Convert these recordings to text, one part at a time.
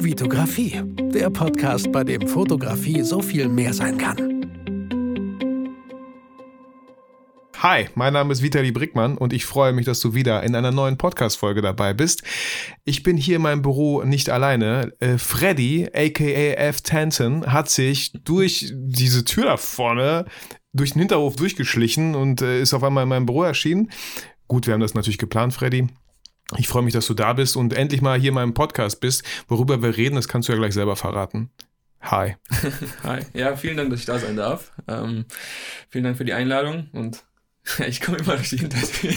Vitografie, der Podcast, bei dem Fotografie so viel mehr sein kann. Hi, mein Name ist Vitali Brickmann und ich freue mich, dass du wieder in einer neuen Podcast-Folge dabei bist. Ich bin hier in meinem Büro nicht alleine. Äh, Freddy, aka F. Tanton, hat sich durch diese Tür da vorne durch den Hinterhof durchgeschlichen und äh, ist auf einmal in meinem Büro erschienen. Gut, wir haben das natürlich geplant, Freddy. Ich freue mich, dass du da bist und endlich mal hier in meinem Podcast bist. Worüber wir reden, das kannst du ja gleich selber verraten. Hi. Hi. Ja, vielen Dank, dass ich da sein darf. Ähm, vielen Dank für die Einladung und Ich komme immer durch die Hintertür.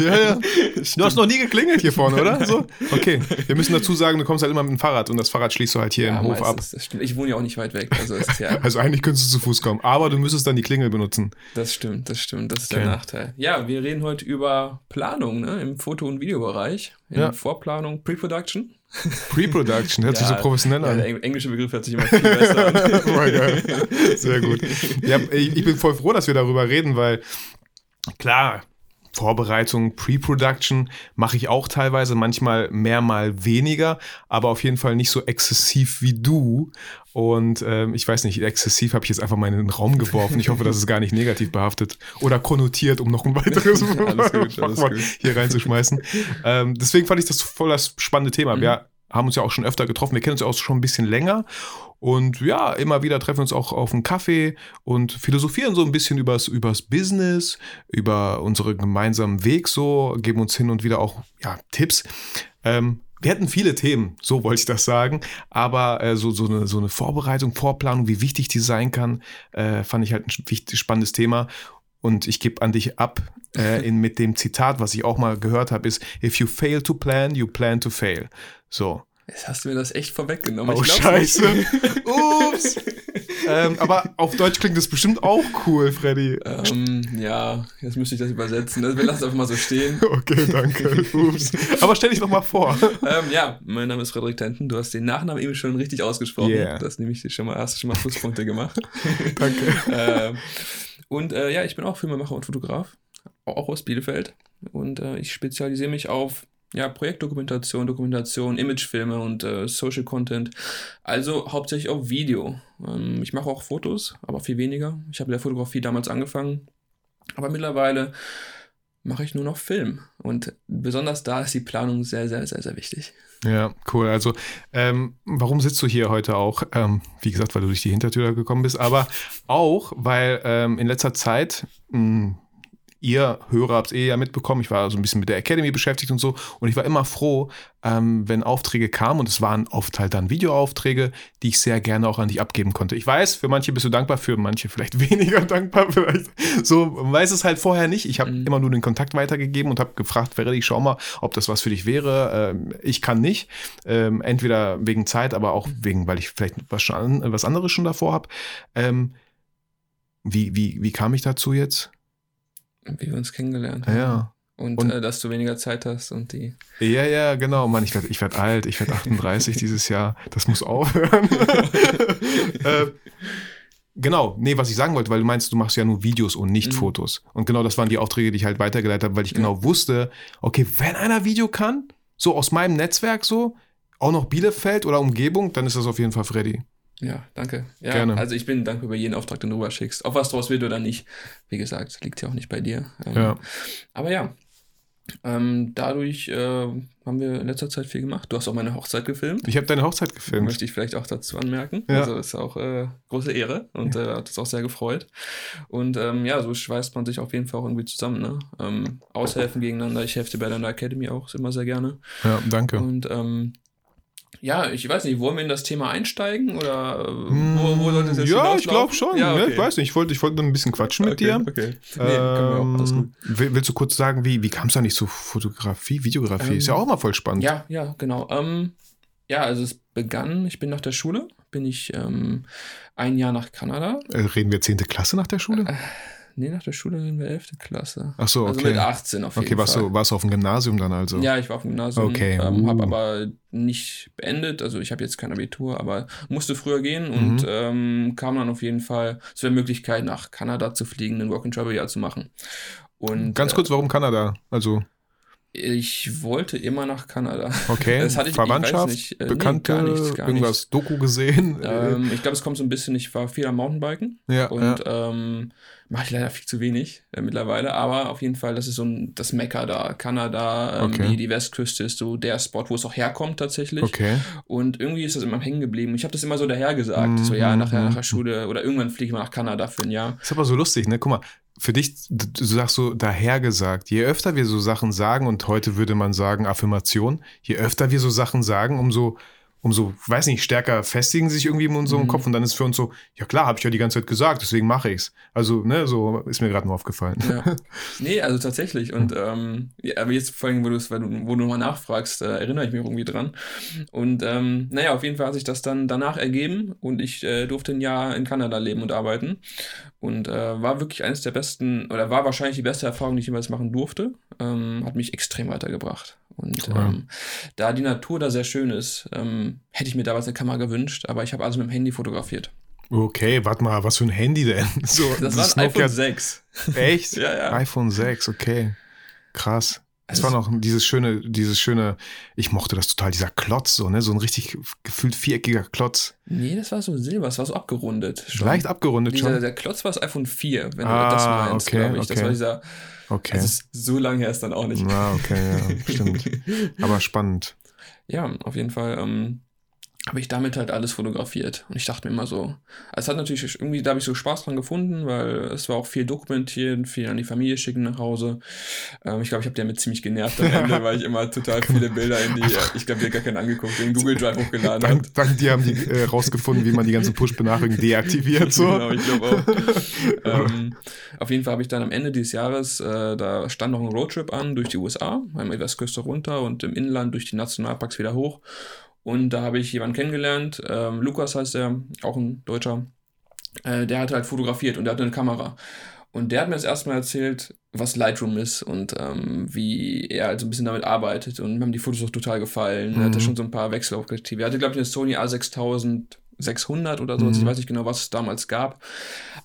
ja, ja. Du hast noch nie geklingelt hier vorne, oder? So? Okay. Wir müssen dazu sagen, du kommst halt immer mit dem Fahrrad und das Fahrrad schließt du halt hier ja, im Hof ab. Das stimmt. Ich wohne ja auch nicht weit weg. Also, ja also eigentlich könntest du zu Fuß kommen, aber du müsstest dann die Klingel benutzen. Das stimmt, das stimmt. Das ist okay. der Nachteil. Ja, wir reden heute über Planung ne? im Foto- und Videobereich. In ja. Vorplanung, Pre-Production. Pre-Production, hört ja, sich so professionell an. Ja, der englische Begriff hört sich immer viel besser an. oh, geil. Sehr gut. Ja, ich bin voll froh, dass wir darüber reden, weil klar, Vorbereitung, Pre-Production mache ich auch teilweise, manchmal mehr, mal weniger, aber auf jeden Fall nicht so exzessiv wie du. Und ähm, ich weiß nicht, exzessiv habe ich jetzt einfach mal in den Raum geworfen. Ich hoffe, das ist gar nicht negativ behaftet oder konnotiert, um noch ein weiteres alles gut, alles gut. hier reinzuschmeißen. ähm, deswegen fand ich das voll das spannende Thema. Mhm. Wir haben uns ja auch schon öfter getroffen, wir kennen uns ja auch schon ein bisschen länger und ja, immer wieder treffen wir uns auch auf einen Kaffee und philosophieren so ein bisschen übers, übers Business, über unseren gemeinsamen Weg so, geben uns hin und wieder auch ja, Tipps. Ähm, wir hatten viele Themen, so wollte ich das sagen, aber äh, so, so, eine, so eine Vorbereitung, Vorplanung, wie wichtig die sein kann, äh, fand ich halt ein spannendes Thema. Und ich gebe an dich ab äh, in, mit dem Zitat, was ich auch mal gehört habe, ist, if you fail to plan, you plan to fail. So. Jetzt hast du mir das echt vorweggenommen. Oh, scheiße. Ups. ähm, aber auf Deutsch klingt das bestimmt auch cool, Freddy. Ähm, ja, jetzt müsste ich das übersetzen. Wir lassen es einfach mal so stehen. Okay, danke. Ups. Aber stell dich doch mal vor. Ähm, ja, mein Name ist Frederik Tenten. Du hast den Nachnamen eben schon richtig ausgesprochen. Yeah. Das nämlich schon mal, hast du schon mal Pluspunkte gemacht. danke. Und äh, ja, ich bin auch Filmemacher und Fotograf. Auch aus Bielefeld. Und äh, ich spezialisiere mich auf ja, Projektdokumentation, Dokumentation, Imagefilme und äh, Social Content. Also hauptsächlich auf Video. Ähm, ich mache auch Fotos, aber viel weniger. Ich habe mit der Fotografie damals angefangen. Aber mittlerweile mache ich nur noch Film. Und besonders da ist die Planung sehr, sehr, sehr, sehr wichtig. Ja, cool. Also, ähm, warum sitzt du hier heute auch? Ähm, wie gesagt, weil du durch die Hintertür gekommen bist, aber auch, weil ähm, in letzter Zeit mh, hm, ihr Hörer habt es eh ja mitbekommen, ich war so ein bisschen mit der Academy beschäftigt und so und ich war immer froh, ähm, wenn Aufträge kamen und es waren oft halt dann Videoaufträge, die ich sehr gerne auch an dich abgeben konnte. Ich weiß, für manche bist du dankbar, für manche vielleicht weniger dankbar, vielleicht so, man weiß es halt vorher nicht. Ich habe mhm. immer nur den Kontakt weitergegeben und habe gefragt, ich schau mal, ob das was für dich wäre. Ähm, ich kann nicht, ähm, entweder wegen Zeit, aber auch wegen, weil ich vielleicht was, schon, was anderes schon davor habe. Ähm, wie, wie, wie kam ich dazu jetzt? Wie wir uns kennengelernt haben. Ja. Und, und äh, dass du weniger Zeit hast und die. Ja, ja, genau. Mann, ich werde ich werd alt, ich werde 38 dieses Jahr. Das muss aufhören. äh, genau, nee, was ich sagen wollte, weil du meinst, du machst ja nur Videos und nicht mhm. Fotos. Und genau das waren die Aufträge, die ich halt weitergeleitet habe, weil ich ja. genau wusste, okay, wenn einer Video kann, so aus meinem Netzwerk so, auch noch Bielefeld oder Umgebung, dann ist das auf jeden Fall Freddy. Ja, danke. Ja, Gerne. Also ich bin dankbar über jeden Auftrag, den du rüberschickst. Ob was draus wird oder nicht, wie gesagt, liegt ja auch nicht bei dir. Ähm, ja. Aber ja, ähm, dadurch äh, haben wir in letzter Zeit viel gemacht. Du hast auch meine Hochzeit gefilmt. Ich habe deine Hochzeit gefilmt. Möchte ich vielleicht auch dazu anmerken. Ja. Also ist auch äh, große Ehre und äh, hat uns auch sehr gefreut. Und ähm, ja, so schweißt man sich auf jeden Fall auch irgendwie zusammen. Ne? Ähm, aushelfen gegeneinander. Ich helfe dir bei deiner Academy auch immer sehr gerne. Ja, danke. Und ähm, ja, ich weiß nicht, wollen wir in das Thema einsteigen oder wo, wo sollte es jetzt Ja, ich glaube schon. Ja, okay. ja, ich weiß nicht, ich wollte ich wollt ein bisschen quatschen mit okay, dir. Okay. Nee, ähm, alles gut. Willst du kurz sagen, wie, wie kam es da nicht zu Fotografie, Videografie? Ähm, Ist ja auch mal voll spannend. Ja, ja, genau. Ähm, ja, also es begann, ich bin nach der Schule, bin ich ähm, ein Jahr nach Kanada. Äh, reden wir 10. Klasse nach der Schule? Äh, Nee, nach der Schule in der 11. Klasse. Ach so, okay. Also mit 18 auf jeden okay, warst Fall. Du, warst du auf dem Gymnasium dann also? Ja, ich war auf dem Gymnasium. Okay. Ähm, uh. Habe aber nicht beendet. Also ich habe jetzt kein Abitur, aber musste früher gehen und mhm. ähm, kam dann auf jeden Fall zu der Möglichkeit, nach Kanada zu fliegen, ein Work-and-Travel-Jahr zu machen. Und, Ganz kurz, warum Kanada? Also Ich wollte immer nach Kanada. Okay, Das hatte ich- ich Verwandtschaft, weiß nicht, äh, nee, Bekannte, gar nichts, gar irgendwas Doku gesehen. Ähm, ich glaube, es kommt so ein bisschen, ich war viel am Mountainbiken ja, und ja. ähm, mache ich leider viel zu wenig äh, mittlerweile, aber auf jeden Fall, das ist so ein, das Mekka da, Kanada, ähm, Okay. die, die Westküste ist so der Spot, wo es auch herkommt tatsächlich. Okay. Und irgendwie ist das immer hängen geblieben. Ich habe das immer so daher gesagt, so ja, Mhm, nachher mhm. nach der Schule oder irgendwann fliege ich mal nach Kanada für ein Jahr. Ist aber so lustig, ne? Guck mal, für dich, du sagst so dahergesagt. Je öfter wir so Sachen sagen, und heute würde man sagen Affirmation, je öfter wir so Sachen sagen, umso, umso, weiß nicht, stärker festigen sich irgendwie in unserem Mhm. Kopf und dann ist für uns so, ja klar, habe ich ja die ganze Zeit gesagt, deswegen mache ich's. Also, ne, so ist mir gerade nur aufgefallen. Ja. nee, also tatsächlich. Und ähm, ja, aber jetzt vor allem, wo, weil du, wo du mal nachfragst, äh, erinnere ich mich irgendwie dran. Und ähm, naja, auf jeden Fall hat sich das dann danach ergeben und ich äh, durfte ein Jahr in Kanada leben und arbeiten. Und äh, war wirklich eines der besten, oder war wahrscheinlich die beste Erfahrung, die ich jemals machen durfte. Ähm, hat mich extrem weitergebracht. Und ähm, da die Natur da sehr schön ist, ähm, hätte ich mir damals eine Kamera gewünscht, aber ich habe also mit dem Handy fotografiert. Okay, warte mal, was für ein Handy denn? So, Das war ein iPhone 6. Echt? Ja, ja. iPhone 6, okay. Krass. Es Also war noch dieses schöne, dieses schöne, ich mochte das total, dieser Klotz, so, ne? So ein richtig gefühlt viereckiger Klotz. Nee, das war so silber, das war so abgerundet. schon. Leicht abgerundet Dieser, schon. der Klotz war das iPhone 4, wenn Ah, du das meinst, okay, glaube ich. Das okay. war dieser, Okay. also so lange her ist dann auch nicht. Na, okay, ja, stimmt. Aber spannend. Ja, auf jeden Fall ähm, habe ich damit halt alles fotografiert. Und ich dachte mir immer so, es hat natürlich irgendwie, da habe ich so Spaß dran gefunden, weil es war auch viel dokumentieren, viel an die Familie schicken nach Hause. Ähm, ich glaube, ich habe damit ziemlich genervt am Ende, weil ich immer total viele Bilder in die, ich glaube, die gar keinen angeguckt, den Google Drive hochgeladen habe. Dank, dank dir haben die äh, rausgefunden, wie man die ganzen Push-Benachrichtigungen deaktiviert. So. Genau, ich glaube auch. ähm, auf jeden Fall habe ich dann am Ende dieses Jahres, äh, da stand noch ein Roadtrip an durch die USA, einmal die Westküste runter und im Inland durch die Nationalparks wieder hoch. Und da habe ich jemanden kennengelernt, ähm, Lukas heißt er, auch ein Deutscher, äh, der hat halt fotografiert und der hatte eine Kamera. Und der hat mir das erste Mal erzählt, was Lightroom ist und ähm, wie er halt so ein bisschen damit arbeitet. Und mir haben die Fotos auch total gefallen. Er hatte Mhm. schon so ein paar Wechselobjektive. Er hatte, glaube ich, eine Sony A6600 oder so. Mhm. ich weiß nicht genau, was es damals gab.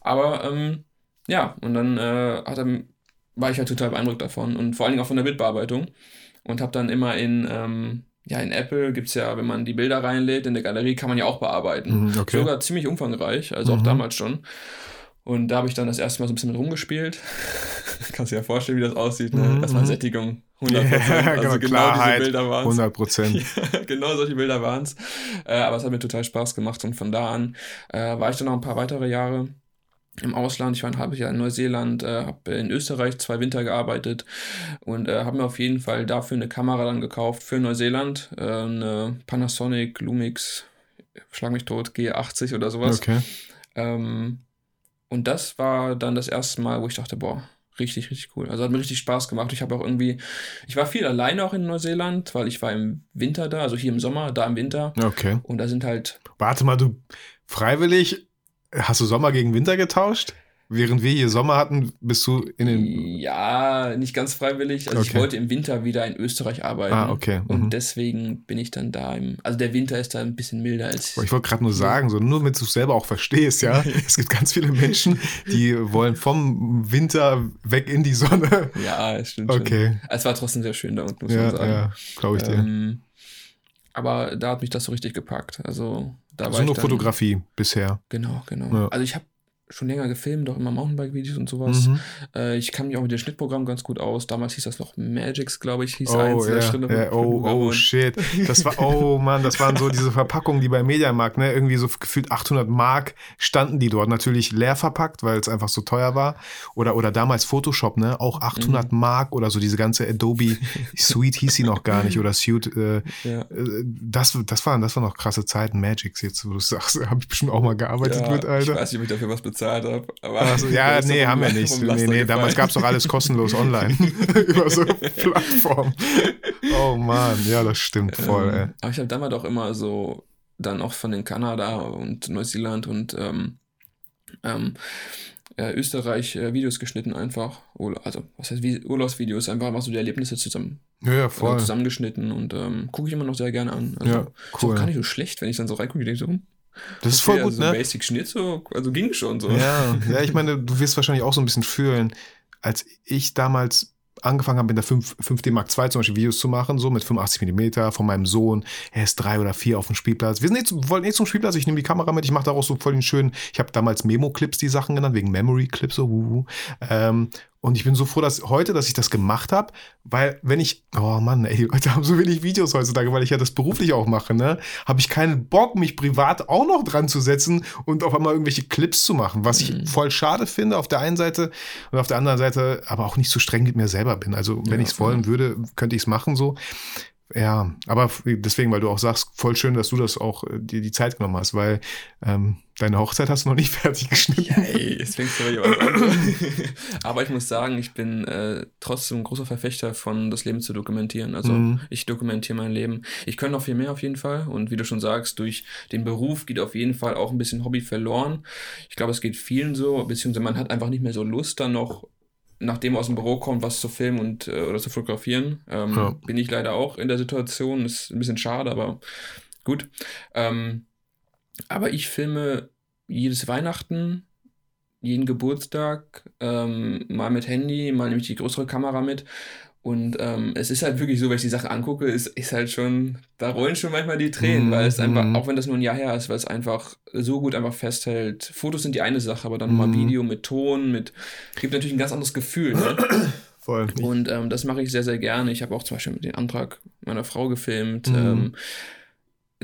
Aber ähm, ja, und dann äh, hat er, war ich halt total beeindruckt davon und vor allen Dingen auch von der Bildbearbeitung. Und habe dann immer in, ähm, ja, in Apple gibt es ja, wenn man die Bilder reinlädt, in der Galerie kann man ja auch bearbeiten. Mhm, okay. Sogar ziemlich umfangreich, also auch Mhm. damals schon. Und da habe ich dann das erste Mal so ein bisschen mit rumgespielt. Kannst dir ja vorstellen, wie das aussieht. Ne? Mhm, Erstmal. Sättigung, 100%. Ja, also genau, genau Klarheit, diese Bilder waren 100 Prozent. ja, genau solche Bilder waren es. Äh, aber es hat mir total Spaß gemacht und von da an äh, war ich dann noch ein paar weitere Jahre im Ausland. Ich war ein halbes Jahr in Neuseeland, äh, habe in Österreich zwei Winter gearbeitet und äh, habe mir auf jeden Fall dafür eine Kamera dann gekauft für Neuseeland. Äh, eine Panasonic Lumix, schlag mich tot, G80 oder sowas. Okay. Ähm, und das war dann das erste Mal, wo ich dachte, boah, richtig, richtig cool. Also hat mir richtig Spaß gemacht. Ich habe auch irgendwie, ich war viel alleine auch in Neuseeland, weil ich war im Winter da, also hier im Sommer, da im Winter. Okay. Und da sind halt, Warte mal, du freiwillig, hast du Sommer gegen Winter getauscht? Während wir hier Sommer hatten, bist du in den. ja, nicht ganz freiwillig. Also ich Okay. wollte im Winter wieder in Österreich arbeiten. Ah, okay. Und Mhm. deswegen bin ich dann da im, also der Winter ist da ein bisschen milder als. Ich wollte gerade nur sagen, so nur damit du es selber auch verstehst, ja. Es gibt ganz viele Menschen, die wollen vom Winter weg in die Sonne. Ja, stimmt schon. Okay. Es war trotzdem sehr schön da unten, muss Ja, man sagen. ja, glaube ich dir. Ähm, aber da hat mich das so richtig gepackt. Also da also war ich nur Fotografie bisher. Genau, genau. Ja. Also ich habe schon länger gefilmt, auch immer Mountainbike-Videos und sowas. Mhm. Äh, ich kann mich auch mit dem Schnittprogramm ganz gut aus. Damals hieß das noch Magix, glaube ich, hieß Oh, eins Schnitt- ja, oh, oh, shit. Das war, oh Mann, das waren so diese Verpackungen, die beim Mediamarkt, ne, irgendwie so gefühlt 800 Mark standen die dort. Natürlich leer verpackt, weil es einfach so teuer war. Oder, oder damals Photoshop, ne, auch 800 Mhm. Mark oder so diese ganze Adobe Suite hieß sie noch gar nicht oder Suite, äh, Ja. äh, das, das waren, das waren noch krasse Zeiten. Magix jetzt, wo du sagst, habe ich bestimmt auch mal gearbeitet Ja, mit, Ich Alter. weiß nicht, ob ich dafür was bezahlt habe. Aber Also, ja, nee, haben wir nicht. Nee, nee, damals gab es doch alles kostenlos online. Über so Plattformen. Oh Mann, ja, das stimmt voll, ey. Ähm, aber ich habe damals auch immer so, dann auch von den Kanada und Neuseeland und ähm, ähm, äh, Österreich äh, Videos geschnitten einfach. Also, was heißt Urlaubsvideos, einfach mal so die Erlebnisse zusammen, Ja, ja, äh, voll. zusammengeschnitten und ähm, gucke ich immer noch sehr gerne an. Also, Ja, cool. gar nicht so schlecht, wenn ich dann so reingucke, ich denke so, hm, Das ist okay, voll gut, also so ne? Basic Schnitt, so, also ging schon so. Ja, ja, ich meine, du wirst wahrscheinlich auch so ein bisschen fühlen, als ich damals angefangen habe, mit der 5, 5D Mark II zum Beispiel Videos zu machen, so mit 85 mm von meinem Sohn. Er ist drei oder vier auf dem Spielplatz. Wir sind nicht, zu- wollten nicht zum Spielplatz, ich nehme die Kamera mit, ich mache daraus so voll den schönen, ich habe damals Memo-Clips die Sachen genannt, wegen Memory-Clips, so, wuhu. Ähm, und ich bin so froh, dass heute, dass ich das gemacht habe, weil wenn ich, oh Mann, ey, die Leute haben so wenig Videos heutzutage, weil ich ja das beruflich auch mache, ne, habe ich keinen Bock, mich privat auch noch dran zu setzen und auf einmal irgendwelche Clips zu machen, was ich voll schade finde auf der einen Seite und auf der anderen Seite aber auch nicht so streng mit mir selber bin. Also wenn Ja, ich es wollen würde, könnte ich es machen so. Ja, aber deswegen, weil du auch sagst, voll schön, dass du das auch äh, dir die Zeit genommen hast, weil ähm, deine Hochzeit hast du noch nicht fertig geschnitten. Ja, ey, jetzt fängst du dir an. Aber ich muss sagen, ich bin äh, trotzdem ein großer Verfechter von das Leben zu dokumentieren. Also Mhm. ich dokumentiere mein Leben. Ich könnte noch viel mehr auf jeden Fall. Und wie du schon sagst, durch den Beruf geht auf jeden Fall auch ein bisschen Hobby verloren. Ich glaube, es geht vielen so, beziehungsweise man hat einfach nicht mehr so Lust, dann noch nachdem man aus dem Büro kommt, was zu filmen und äh, oder zu fotografieren. Ähm, Ja. Bin ich leider auch in der Situation. Ist ein bisschen schade, aber gut. Ähm, aber ich filme jedes Weihnachten, jeden Geburtstag, ähm, mal mit Handy, mal nehme ich die größere Kamera mit. Und ähm, es ist halt wirklich so, wenn ich die Sache angucke, ist, ist halt schon, da rollen schon manchmal die Tränen, Mhm, weil es einfach, mhm. auch wenn das nur ein Jahr her ist, weil es einfach so gut einfach festhält. Fotos sind die eine Sache, aber dann mal Mhm. Video mit Ton, mit, gibt natürlich ein ganz anderes Gefühl. Ne? Voll. Und ähm, das mache ich sehr, sehr gerne. Ich habe auch zum Beispiel mit den Antrag meiner Frau gefilmt. Mhm. Ähm,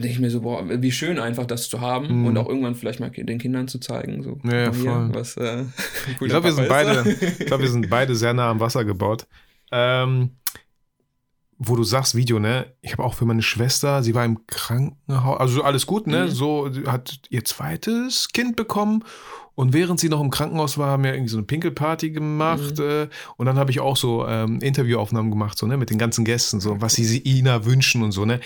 denke ich mir so, boah, wie schön einfach das zu haben Mhm. und auch irgendwann vielleicht mal den Kindern zu zeigen. So, Ja, ja, voll. was, äh, Ich glaube, wir sind beide, ich glaube, wir sind beide sehr nah am Wasser gebaut. Ähm, wo du sagst Video, ne? Ich habe auch für meine Schwester, sie war im Krankenhaus, also alles gut, ne? Mhm. So hat ihr zweites Kind bekommen und während sie noch im Krankenhaus war, haben wir irgendwie so eine Pinkelparty gemacht Mhm. äh, und dann habe ich auch so ähm, Interviewaufnahmen gemacht, so ne, mit den ganzen Gästen, so was sie Ina wünschen und so, ne?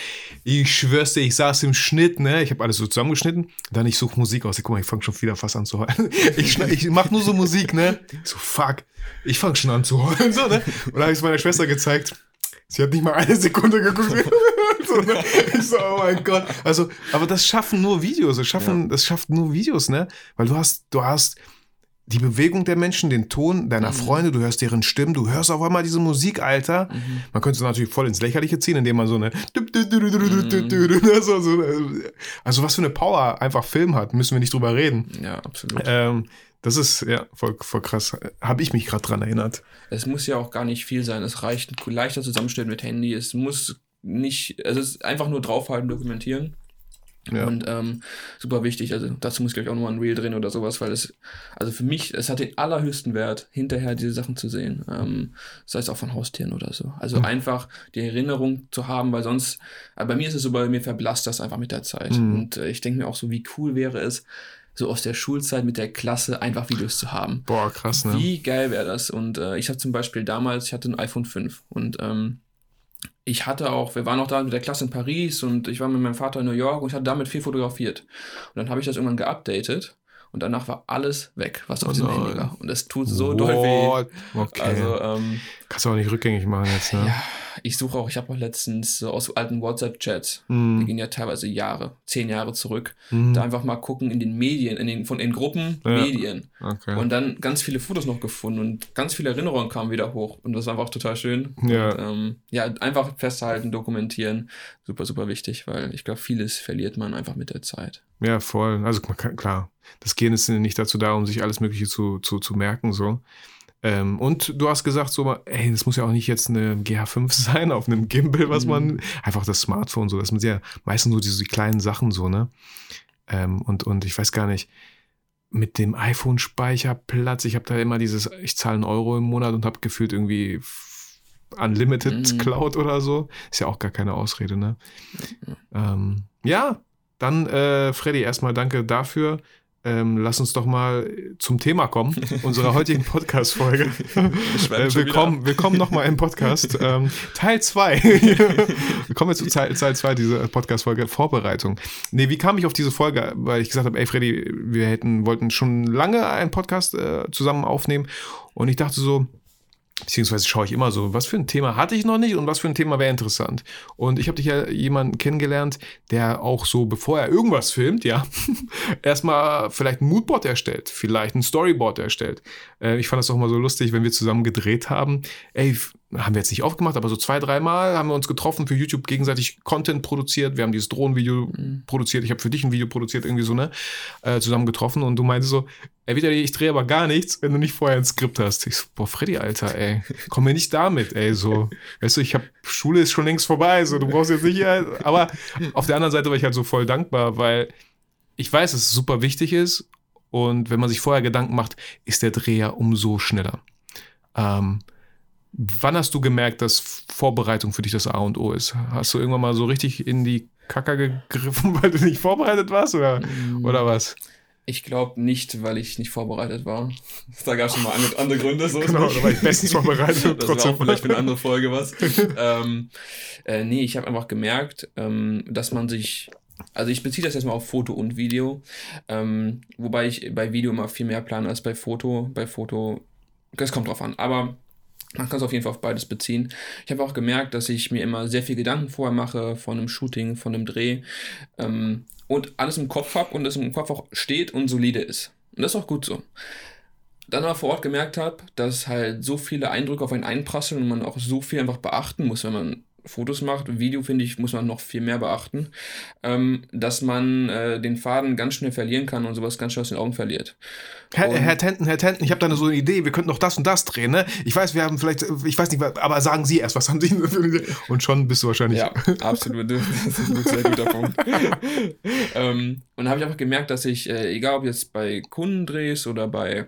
Ich schwör's dir, ich saß im Schnitt, ne? Ich habe alles so zusammengeschnitten, dann ich suche Musik aus. Guck mal, ich fange schon wieder fast an zu heulen. Ich, ich mach nur so Musik, ne? So fuck, ich fange schon an zu heulen, so ne? Und dann habe ich es meiner Schwester gezeigt. Sie hat nicht mal eine Sekunde geguckt. so, ne? Ich so, oh mein Gott. Also, aber das schaffen nur Videos. Das schaffen, das schafft nur Videos, ne? Weil du hast, du hast die Bewegung der Menschen, den Ton deiner Mhm. Freunde, du hörst deren Stimmen, du hörst auf einmal diese Musik, Alter. Mhm. Man könnte es natürlich voll ins Lächerliche ziehen, indem man so eine Mhm. so, so, also was für eine Power einfach Film hat, müssen wir nicht drüber reden. Ja, absolut. Ähm, das ist ja voll, voll krass. Habe ich mich gerade dran erinnert. Es muss ja auch gar nicht viel sein. Es reicht ein leichter Zusammenschnitt mit Handy. Es muss nicht, also es ist einfach nur draufhalten, dokumentieren. Ja. Und ähm, super wichtig, also dazu muss ich gleich auch nochmal ein Reel drehen oder sowas, weil es, also für mich, es hat den allerhöchsten Wert, hinterher diese Sachen zu sehen. Ähm, sei es auch von Haustieren oder so. Also Mhm. einfach die Erinnerung zu haben, weil sonst, aber bei mir ist es so, bei mir verblasst das einfach mit der Zeit. Mhm. Und äh, ich denke mir auch so, wie cool wäre es, so aus der Schulzeit mit der Klasse einfach Videos zu haben. Boah, krass, ne? Wie geil wäre das? Und äh, ich hatte zum Beispiel damals, ich hatte ein iPhone 5 und ähm, ich hatte auch, wir waren auch da mit der Klasse in Paris und ich war mit meinem Vater in New York und ich hatte damit viel fotografiert. Und dann habe ich das irgendwann geupdatet und danach war alles weg, was auf Oh nein. Handy war. Und es tut so doll weh. What? Okay. Also, ähm, Kannst du auch nicht rückgängig machen jetzt, ne? ja, ich suche auch, ich habe auch letztens so aus alten WhatsApp-Chats, die Mhm. gehen ja teilweise Jahre, zehn Jahre zurück, Mhm. da einfach mal gucken in den Medien, in den, von in Gruppen, Ja. Medien. Okay. Und dann ganz viele Fotos noch gefunden und ganz viele Erinnerungen kamen wieder hoch. Und das war einfach total schön. Ja. Und, ähm, ja, einfach festhalten, dokumentieren. Super, super wichtig, weil ich glaube, vieles verliert man einfach mit der Zeit. Ja, voll. Also kann, klar, das Gehen ist nicht dazu da, um sich alles Mögliche zu, zu, zu merken. So. Ähm, und du hast gesagt, so, ey, das muss ja auch nicht jetzt eine GH5 sein auf einem Gimbal, was Mhm. man, einfach das Smartphone, so, das sind ja meistens so diese kleinen Sachen, so, ne? Ähm, und, und ich weiß gar nicht, mit dem iPhone-Speicherplatz, ich habe da immer dieses, ich zahle einen Euro im Monat und habe gefühlt irgendwie Unlimited Mhm. Cloud oder so. Ist ja auch gar keine Ausrede, ne? Ähm, ja, dann, äh, Freddy, erstmal danke dafür. Ähm, lass uns doch mal zum Thema kommen, unserer heutigen Podcast-Folge. äh, willkommen willkommen nochmal im Podcast. ähm, Teil 2. willkommen jetzt zu Teil 2 dieser Podcast-Folge, Vorbereitung. Nee, wie kam ich auf diese Folge? Weil ich gesagt habe, ey Freddy, wir hätten, wollten schon lange einen Podcast äh, zusammen aufnehmen. Und ich dachte so, beziehungsweise schaue ich immer so, was für ein Thema hatte ich noch nicht und was für ein Thema wäre interessant. Und ich habe dich ja jemanden kennengelernt, der auch so, bevor er irgendwas filmt, ja, erstmal vielleicht ein Moodboard erstellt, vielleicht ein Storyboard erstellt. Äh, ich fand das auch mal so lustig, wenn wir zusammen gedreht haben. Ey, haben wir jetzt nicht aufgemacht, aber so zwei, dreimal haben wir uns getroffen, für YouTube gegenseitig Content produziert. Wir haben dieses Drohnenvideo mhm. produziert. Ich habe für dich ein Video produziert, irgendwie so, ne? Äh, zusammen getroffen und du meintest so, ey, wieder, ich drehe aber gar nichts, wenn du nicht vorher ein Skript hast. Ich so, boah, Freddy, Alter, ey, komm mir nicht damit, ey, so. Weißt du, ich habe Schule ist schon längst vorbei, so, du brauchst jetzt nicht. Aber auf der anderen Seite war ich halt so voll dankbar, weil ich weiß, dass es super wichtig ist und wenn man sich vorher Gedanken macht, ist der Dreh ja umso schneller. Ähm, Wann hast du gemerkt, dass Vorbereitung für dich das A und O ist? Hast du irgendwann mal so richtig in die Kacker gegriffen, weil du nicht vorbereitet warst oder, mm. oder was? Ich glaube nicht, weil ich nicht vorbereitet war. Da gab es schon mal andere Gründe. So genau, da war ich bestens vorbereitet. das trotzdem. war auch vielleicht für eine andere Folge was. ähm, äh, nee, ich habe einfach gemerkt, ähm, dass man sich also ich beziehe das jetzt mal auf Foto und Video, ähm, wobei ich bei Video immer viel mehr plane als bei Foto. Bei Foto, das kommt drauf an. Aber man kann es auf jeden Fall auf beides beziehen. Ich habe auch gemerkt, dass ich mir immer sehr viel Gedanken vorher mache von einem Shooting, von einem Dreh ähm, und alles im Kopf habe und es im Kopf auch steht und solide ist. Und das ist auch gut so. Dann aber vor Ort gemerkt habe, dass halt so viele Eindrücke auf einen einprasseln und man auch so viel einfach beachten muss, wenn man Fotos macht. Video, finde ich, muss man noch viel mehr beachten, ähm, dass man äh, den Faden ganz schnell verlieren kann und sowas ganz schnell aus den Augen verliert. Herr, Herr Tenten, Herr Tenten, ich habe da so eine Idee, wir könnten noch das und das drehen, ne? Ich weiß, wir haben vielleicht, ich weiß nicht, aber sagen Sie erst, was haben Sie für eine Idee? Und schon bist du wahrscheinlich. Ja, absolut. Das ist ein sehr guter Punkt. ähm, und da habe ich einfach gemerkt, dass ich, äh, egal ob jetzt bei Kundendrehs oder bei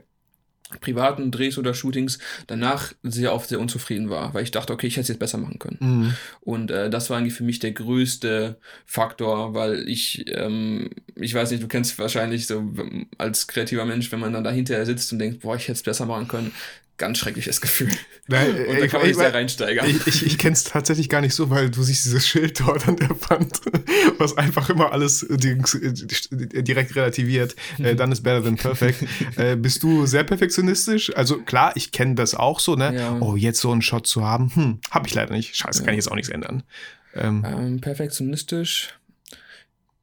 privaten Drehs oder Shootings danach sehr oft sehr unzufrieden war, weil ich dachte, okay, ich hätte es jetzt besser machen können. Mhm. Und äh, das war eigentlich für mich der größte Faktor, weil ich, ähm, ich weiß nicht, du kennst wahrscheinlich so als kreativer Mensch, wenn man dann dahinter sitzt und denkt, boah, ich hätte es besser machen können, ganz schreckliches Gefühl. Nein, und da kann man sich sehr reinsteigern. Ich, ich, ich kenne es tatsächlich gar nicht so, weil du siehst dieses Schild dort an der Wand, was einfach immer alles direkt relativiert. Äh, dann ist better than perfect. Äh, bist du sehr perfektionistisch? Also klar, ich kenne das auch so, ne? Ja. Oh, jetzt so einen Shot zu haben, hm, habe ich leider nicht. Scheiße, ja. kann ich jetzt auch nichts ändern. Ähm, ähm, perfektionistisch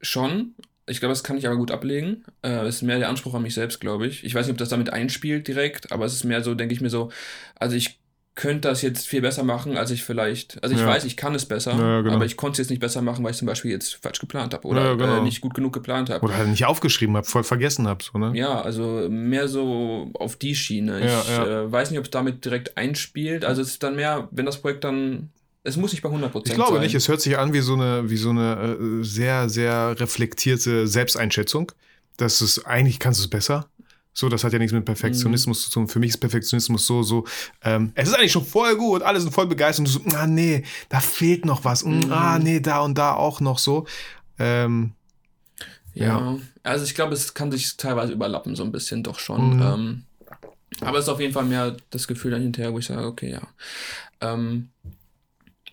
schon, ich glaube, das kann ich aber gut ablegen. Äh, es ist mehr der Anspruch an mich selbst, glaube ich. Ich weiß nicht, ob das damit einspielt direkt, aber es ist mehr so, denke ich mir so, also ich könnte das jetzt viel besser machen, als ich vielleicht. Also ich ja. weiß, ich kann es besser, ja, genau. aber ich konnte es jetzt nicht besser machen, weil ich zum Beispiel jetzt falsch geplant habe oder ja, genau. äh, nicht gut genug geplant habe. Oder halt nicht aufgeschrieben habe, voll vergessen habe. So, ne? Ja, also mehr so auf die Schiene. Ich äh, weiß nicht, ob es damit direkt einspielt. Also es ist dann mehr, wenn das Projekt dann es muss nicht bei 100% sein. Ich glaube sein. nicht, es hört sich an wie so eine, wie so eine äh, sehr, sehr reflektierte Selbsteinschätzung. Das ist, eigentlich kannst du es besser. So, das hat ja nichts mit Perfektionismus mhm. zu tun. Für mich ist Perfektionismus so, so, ähm, es ist eigentlich schon voll gut, alle sind voll begeistert und so, ah, nee, da fehlt noch was. Mm, mhm. Ah, nee, da und da auch noch so. Ähm, ja. ja. also ich glaube, es kann sich teilweise überlappen, so ein bisschen doch schon. Mhm. Ähm, aber es ist auf jeden Fall mehr das Gefühl dahinter, wo ich sage, okay, ja. Ähm,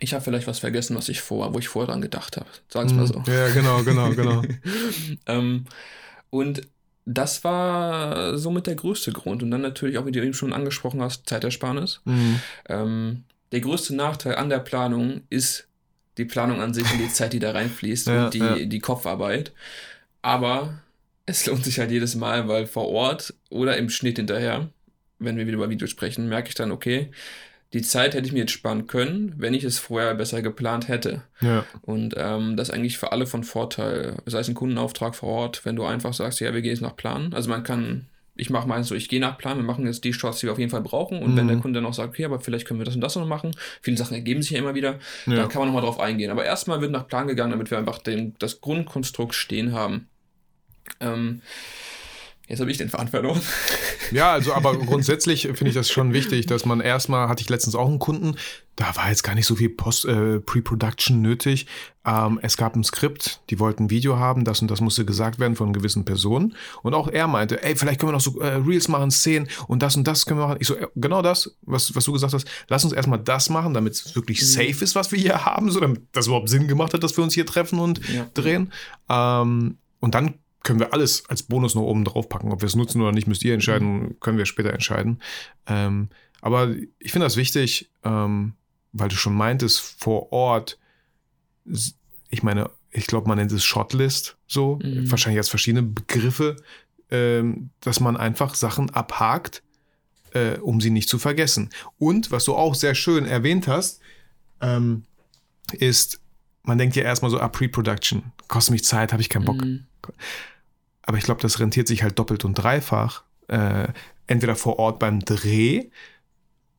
ich habe vielleicht was vergessen, was ich vor, wo ich vorher dran gedacht habe. Sagen es mal so. Ja, genau, genau, genau. ähm, und das war somit der größte Grund. Und dann natürlich auch, wie du eben schon angesprochen hast, Zeitersparnis. Mhm. Ähm, der größte Nachteil an der Planung ist die Planung an sich und die Zeit, die da reinfließt ja, und die, ja. die Kopfarbeit. Aber es lohnt sich halt jedes Mal, weil vor Ort oder im Schnitt hinterher, wenn wir wieder über Video sprechen, merke ich dann, okay, die Zeit hätte ich mir jetzt sparen können, wenn ich es vorher besser geplant hätte. Ja. Und ähm, das ist eigentlich für alle von Vorteil. Sei es ein Kundenauftrag vor Ort, wenn du einfach sagst, ja, wir gehen jetzt nach Plan. Also man kann, ich mache meistens so, ich gehe nach Plan, wir machen jetzt die Shots, die wir auf jeden Fall brauchen. Und mhm. wenn der Kunde dann auch sagt, okay, aber vielleicht können wir das und das noch machen, viele Sachen ergeben sich ja immer wieder, ja. dann kann man nochmal drauf eingehen. Aber erstmal wird nach Plan gegangen, damit wir einfach den, das Grundkonstrukt stehen haben. Ähm, Jetzt habe ich den Faden verloren. Ja, also aber grundsätzlich finde ich das schon wichtig, dass man erstmal, hatte ich letztens auch einen Kunden, da war jetzt gar nicht so viel Post, äh, Pre-Production nötig. Ähm, es gab ein Skript, die wollten ein Video haben, das und das musste gesagt werden von gewissen Personen. Und auch er meinte, ey, vielleicht können wir noch so äh, Reels machen, Szenen und das und das können wir machen. Ich so, äh, genau das, was, was du gesagt hast, lass uns erstmal das machen, damit es wirklich mhm. safe ist, was wir hier haben, so damit das überhaupt Sinn gemacht hat, dass wir uns hier treffen und ja. drehen. Ähm, und dann können wir alles als Bonus noch oben drauf packen. Ob wir es nutzen oder nicht, müsst ihr entscheiden, können wir später entscheiden. Ähm, Aber ich finde das wichtig, ähm, weil du schon meintest, vor Ort, ich meine, ich glaube, man nennt es Shotlist so, mhm. wahrscheinlich als verschiedene Begriffe, ähm, dass man einfach Sachen abhakt, äh, um sie nicht zu vergessen. Und was du auch sehr schön erwähnt hast, ähm, ist, man denkt ja erstmal so, ah, Pre-Production, kostet mich Zeit, habe ich keinen Bock. Mhm. Aber ich glaube, das rentiert sich halt doppelt und dreifach. Äh, entweder vor Ort beim Dreh,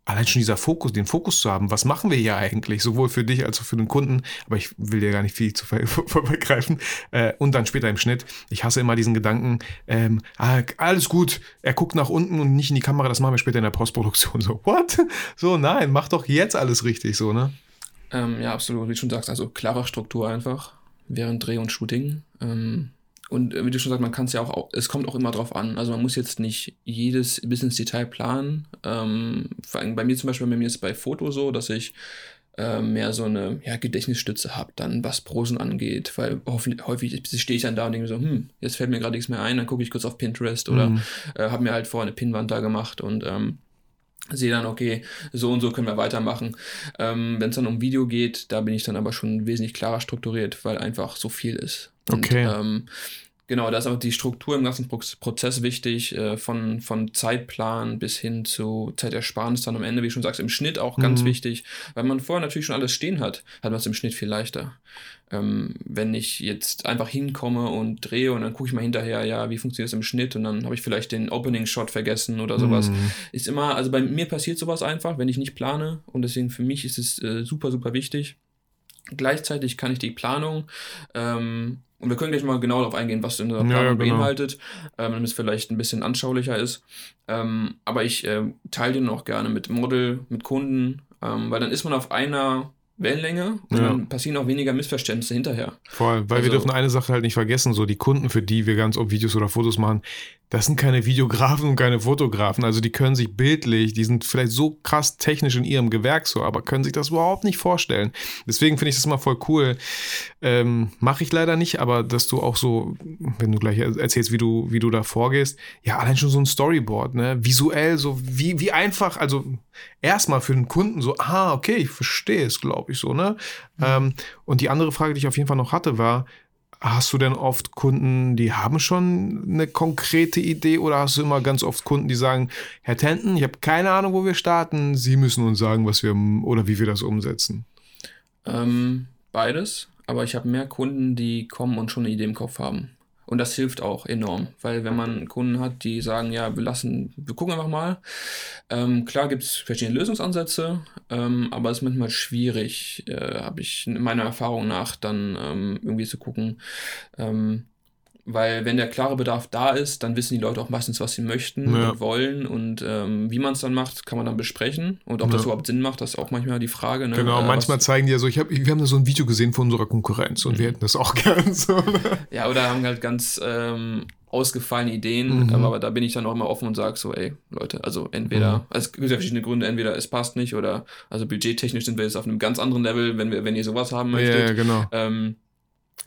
allein schon dieser Fokus, den Fokus zu haben, was machen wir hier eigentlich, sowohl für dich als auch für den Kunden, aber ich will dir gar nicht viel zu vorweggreifen, äh, und dann später im Schnitt. Ich hasse immer diesen Gedanken, ähm, ah, alles gut, er guckt nach unten und nicht in die Kamera, das machen wir später in der Postproduktion. So, what? So, nein, mach doch jetzt alles richtig, so, ne? Ähm, ja, absolut, wie du schon sagst, also klare Struktur einfach während Dreh und Shooting. Ähm, und äh, wie du schon sagst, man kann es ja auch, es kommt auch immer drauf an. Also man muss jetzt nicht jedes bis ins Detail planen. Ähm, vor allem bei mir zum Beispiel, bei mir ist es bei Foto so, dass ich äh, mehr so eine ja, Gedächtnisstütze habe, dann was Prosen angeht, weil häufig, häufig stehe ich dann da und denke so, hm, jetzt fällt mir gerade nichts mehr ein, dann gucke ich kurz auf Pinterest oder mhm. äh, habe mir halt vorher eine Pinwand da gemacht und ähm, sehe dann, okay, so und so können wir weitermachen. Ähm, Wenn es dann um Video geht, da bin ich dann aber schon wesentlich klarer strukturiert, weil einfach so viel ist. Okay. Und, ähm, Genau, da ist auch die Struktur im ganzen Prozess wichtig, äh, von, von Zeitplan bis hin zu Zeitersparnis dann am Ende, wie du schon sagst, im Schnitt auch ganz mhm. wichtig, weil man vorher natürlich schon alles stehen hat, hat man es im Schnitt viel leichter. Ähm, wenn ich jetzt einfach hinkomme und drehe und dann gucke ich mal hinterher, ja, wie funktioniert es im Schnitt und dann habe ich vielleicht den Opening-Shot vergessen oder sowas. Mhm. Ist immer, also bei mir passiert sowas einfach, wenn ich nicht plane und deswegen für mich ist es äh, super, super wichtig. Gleichzeitig kann ich die Planung ähm, und wir können gleich mal genau darauf eingehen, was in der Planung ja, ja, genau. beinhaltet, ähm, damit es vielleicht ein bisschen anschaulicher ist. Ähm, aber ich äh, teile den auch gerne mit Model, mit Kunden, ähm, weil dann ist man auf einer Wellenlänge und ja. dann passieren auch weniger Missverständnisse hinterher. Voll, weil also, wir dürfen eine Sache halt nicht vergessen, so die Kunden, für die wir ganz oft Videos oder Fotos machen, das sind keine Videografen und keine Fotografen. Also die können sich bildlich, die sind vielleicht so krass technisch in ihrem Gewerk so, aber können sich das überhaupt nicht vorstellen. Deswegen finde ich das mal voll cool. Ähm, Mache ich leider nicht, aber dass du auch so, wenn du gleich erzählst, wie du, wie du da vorgehst, ja, allein schon so ein Storyboard, ne? Visuell, so wie, wie einfach, also erstmal für den Kunden so, ah, okay, ich verstehe es, glaube ich, so, ne? Mhm. Ähm, und die andere Frage, die ich auf jeden Fall noch hatte, war, Hast du denn oft Kunden, die haben schon eine konkrete Idee oder hast du immer ganz oft Kunden, die sagen, Herr Tenten, ich habe keine Ahnung, wo wir starten, Sie müssen uns sagen, was wir oder wie wir das umsetzen? Ähm, beides, aber ich habe mehr Kunden, die kommen und schon eine Idee im Kopf haben. Und das hilft auch enorm, weil wenn man Kunden hat, die sagen, ja, wir lassen, wir gucken einfach mal. Ähm, klar gibt es verschiedene Lösungsansätze, ähm, aber es ist manchmal schwierig, äh, habe ich in meiner Erfahrung nach, dann ähm, irgendwie zu gucken, ähm, weil wenn der klare Bedarf da ist, dann wissen die Leute auch meistens, was sie möchten ja. und wollen und ähm, wie man es dann macht, kann man dann besprechen und ob ja. das überhaupt Sinn macht, das ist auch manchmal die Frage. Ne? Genau, äh, manchmal zeigen die ja so, ich hab, wir haben da so ein Video gesehen von unserer Konkurrenz und mhm. wir hätten das auch gern so. Ne? Ja, oder haben halt ganz ähm, ausgefallene Ideen, mhm. aber da bin ich dann auch immer offen und sage so, ey, Leute, also entweder, mhm. also es gibt ja verschiedene Gründe, entweder es passt nicht oder also budgettechnisch sind wir jetzt auf einem ganz anderen Level, wenn wir, wenn ihr sowas haben möchtet. Ja, ja genau. Ähm,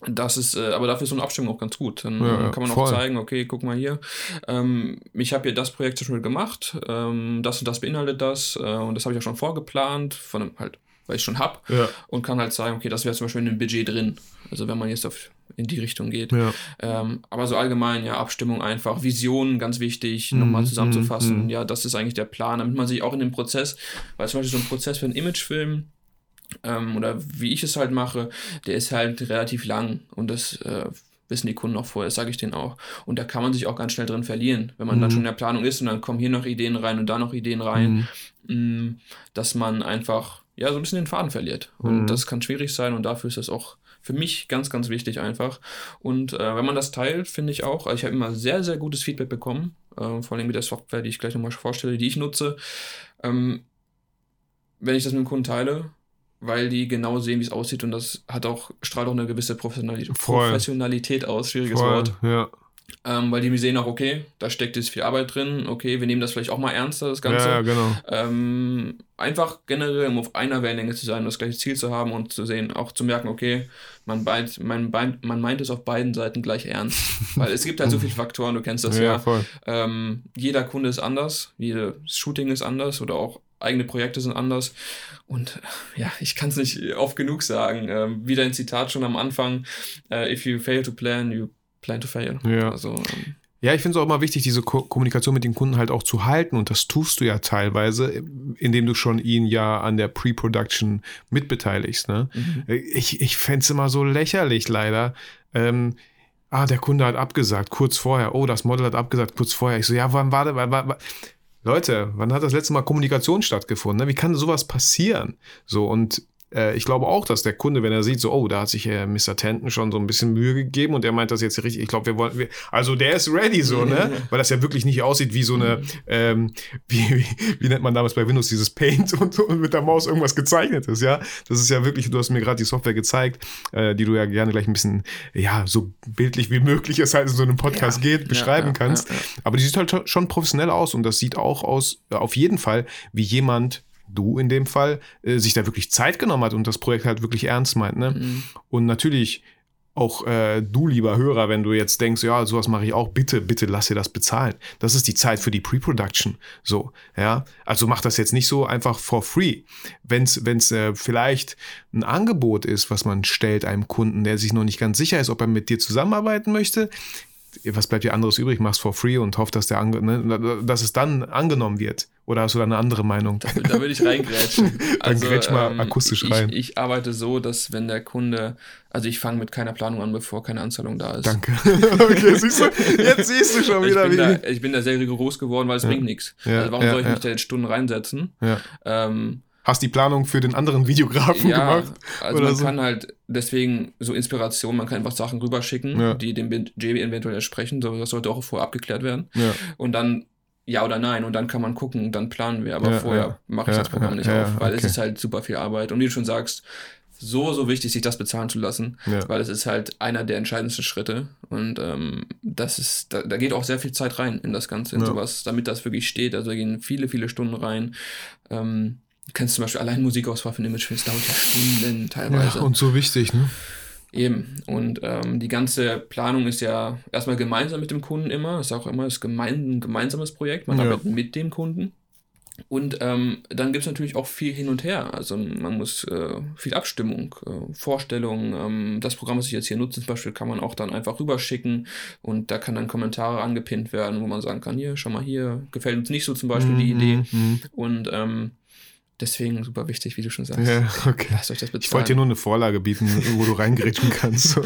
das ist, äh, aber dafür ist so eine Abstimmung auch ganz gut. Dann ja, kann man voll. auch zeigen, okay, guck mal hier. Ähm, ich habe hier das Projekt zum Beispiel gemacht, ähm, das und das beinhaltet das äh, und das habe ich auch schon vorgeplant, von einem, halt, weil ich schon habe ja. und kann halt sagen, okay, das wäre zum Beispiel in dem Budget drin. Also wenn man jetzt auf, in die Richtung geht. Ja. Ähm, aber so allgemein, ja, Abstimmung einfach, Visionen ganz wichtig, mhm. nochmal zusammenzufassen. Mhm. Ja, das ist eigentlich der Plan, damit man sich auch in dem Prozess, weil zum Beispiel so ein Prozess für einen Imagefilm, ähm, oder wie ich es halt mache, der ist halt relativ lang und das äh, wissen die Kunden auch vorher, das sage ich denen auch. Und da kann man sich auch ganz schnell drin verlieren, wenn man mhm. dann schon in der Planung ist und dann kommen hier noch Ideen rein und da noch Ideen rein, mhm. Mm, dass man einfach ja so ein bisschen den Faden verliert. Und mhm. das kann schwierig sein und dafür ist das auch für mich ganz, ganz wichtig einfach. Und äh, wenn man das teilt, finde ich auch, also ich habe immer sehr, sehr gutes Feedback bekommen, äh, vor allem mit der Software, die ich gleich nochmal vorstelle, die ich nutze. Ähm, wenn ich das mit dem Kunden teile, weil die genau sehen, wie es aussieht und das hat auch, strahlt auch eine gewisse Professionalität, Professionalität aus, schwieriges Voll, Wort. Ja. Ähm, weil die mir sehen auch, okay, da steckt jetzt viel Arbeit drin, okay, wir nehmen das vielleicht auch mal ernster, das Ganze. Ja, genau. Ähm, einfach generell, um auf einer Wellenlänge zu sein, das gleiche Ziel zu haben und zu sehen, auch zu merken, okay, man, beid, man, man meint es auf beiden Seiten gleich ernst. Weil es gibt halt so viele Faktoren, du kennst das ja. Ja, voll. Ähm, jeder Kunde ist anders, jedes Shooting ist anders oder auch eigene Projekte sind anders. Und äh, ja, ich kann es nicht oft genug sagen. Ähm, wieder ein Zitat schon am Anfang: äh, If you fail to plan, you plan to fail. Ja. Also, ähm, Ja, ich finde es auch immer wichtig, diese Ko Kommunikation mit den Kunden halt auch zu halten. Und das tust du ja teilweise, indem du schon ihn ja an der Pre-Production mitbeteiligst. Ne? Ich, ich fände es immer so lächerlich, leider. Ähm, ah, der Kunde hat abgesagt, kurz vorher. Oh, das Model hat abgesagt, kurz vorher. Ich so, ja, wann war der? Leute, wann hat das letzte Mal Kommunikation stattgefunden? Ne? Wie kann sowas passieren? So, und äh, ich glaube auch, dass der Kunde, wenn er sieht, so, oh, da hat sich äh, Mr. Tanton schon so ein bisschen Mühe gegeben und er meint das jetzt richtig, ich glaube, wir wollen, wir, also der ist ready so, ne? Weil das ja wirklich nicht aussieht wie so eine, ähm, wie, wie, wie nennt man damals bei Windows dieses Paint und, und mit der Maus irgendwas gezeichnet ist, ja? Das ist ja wirklich, du hast mir gerade die Software gezeigt, äh, die du ja gerne gleich ein bisschen, ja, so bildlich wie möglich es halt in so einem Podcast Ja, geht, beschreiben ja, ja, kannst. Aber die sieht halt schon professionell aus und das sieht auch aus, äh, auf jeden Fall, wie jemand, du in dem Fall, äh, sich da wirklich Zeit genommen hat und das Projekt halt wirklich ernst meint. Ne? Mhm. Und natürlich auch äh, du, lieber Hörer, wenn du jetzt denkst, ja, sowas mache ich auch, bitte, bitte lass dir das bezahlen. Das ist die Zeit für die Pre-Production. So, ja. Also mach das jetzt nicht so einfach for free. Wenn es äh, vielleicht ein Angebot ist, was man stellt einem Kunden, der sich noch nicht ganz sicher ist, ob er mit dir zusammenarbeiten möchte, was bleibt dir anderes übrig? Mach's for free und hofft, dass, der ange ne, dass es dann angenommen wird. Oder hast du da eine andere Meinung? Da würde ich reingrätschen. Dann grätsch mal akustisch ich, rein. Ich arbeite so, dass wenn der Kunde, also ich fange mit keiner Planung an, bevor keine Anzahlung da ist. Danke. okay, siehst du, jetzt siehst du schon Ich wieder, bin, wie. da, ich bin da sehr rigoros geworden, weil es bringt nichts. Ja, Also warum ja, soll ich ja. mich da jetzt Stunden reinsetzen? Ja. Ähm, Hast die Planung für den anderen Videografen ja, gemacht? also man so? kann halt deswegen so Inspiration, man kann einfach Sachen rüberschicken, Ja. die dem JB eventuell entsprechen. So, das sollte auch vorher abgeklärt werden. Ja. Und dann ja oder nein und dann kann man gucken, dann planen wir. Aber Ja, vorher ja. mache ich Ja, das Programm nicht auf, weil es okay. ist halt super viel Arbeit. Und wie du schon sagst, so, so wichtig, sich das bezahlen zu lassen, weil es ist halt einer der entscheidendsten Schritte. Und ähm, das ist, da, da geht auch sehr viel Zeit rein in das Ganze, in sowas, damit das wirklich steht. Also da gehen viele, viele Stunden rein. Ähm, du kennst zum Beispiel allein Musikauswahl von Imagefilms, dauert ja Stunden teilweise. Ja, und so wichtig, ne? Eben. Und ähm, die ganze Planung ist ja erstmal gemeinsam mit dem Kunden immer. Ist auch immer das gemein, ein gemeinsames Projekt. Man Ja. arbeitet mit dem Kunden. Und ähm, dann gibt es natürlich auch viel hin und her. Also man muss äh, viel Abstimmung, äh, Vorstellungen. Ähm, das Programm, was ich jetzt hier nutze, zum Beispiel, kann man auch dann einfach rüberschicken und da kann dann Kommentare angepinnt werden, wo man sagen kann, hier, schau mal hier, gefällt uns nicht so zum Beispiel die Idee. Mhm. Und ähm, deswegen super wichtig, wie du schon sagst. Ja, okay. Lasst euch das bezahlen. Ich wollte dir nur eine Vorlage bieten, wo du reingrätschen kannst. So.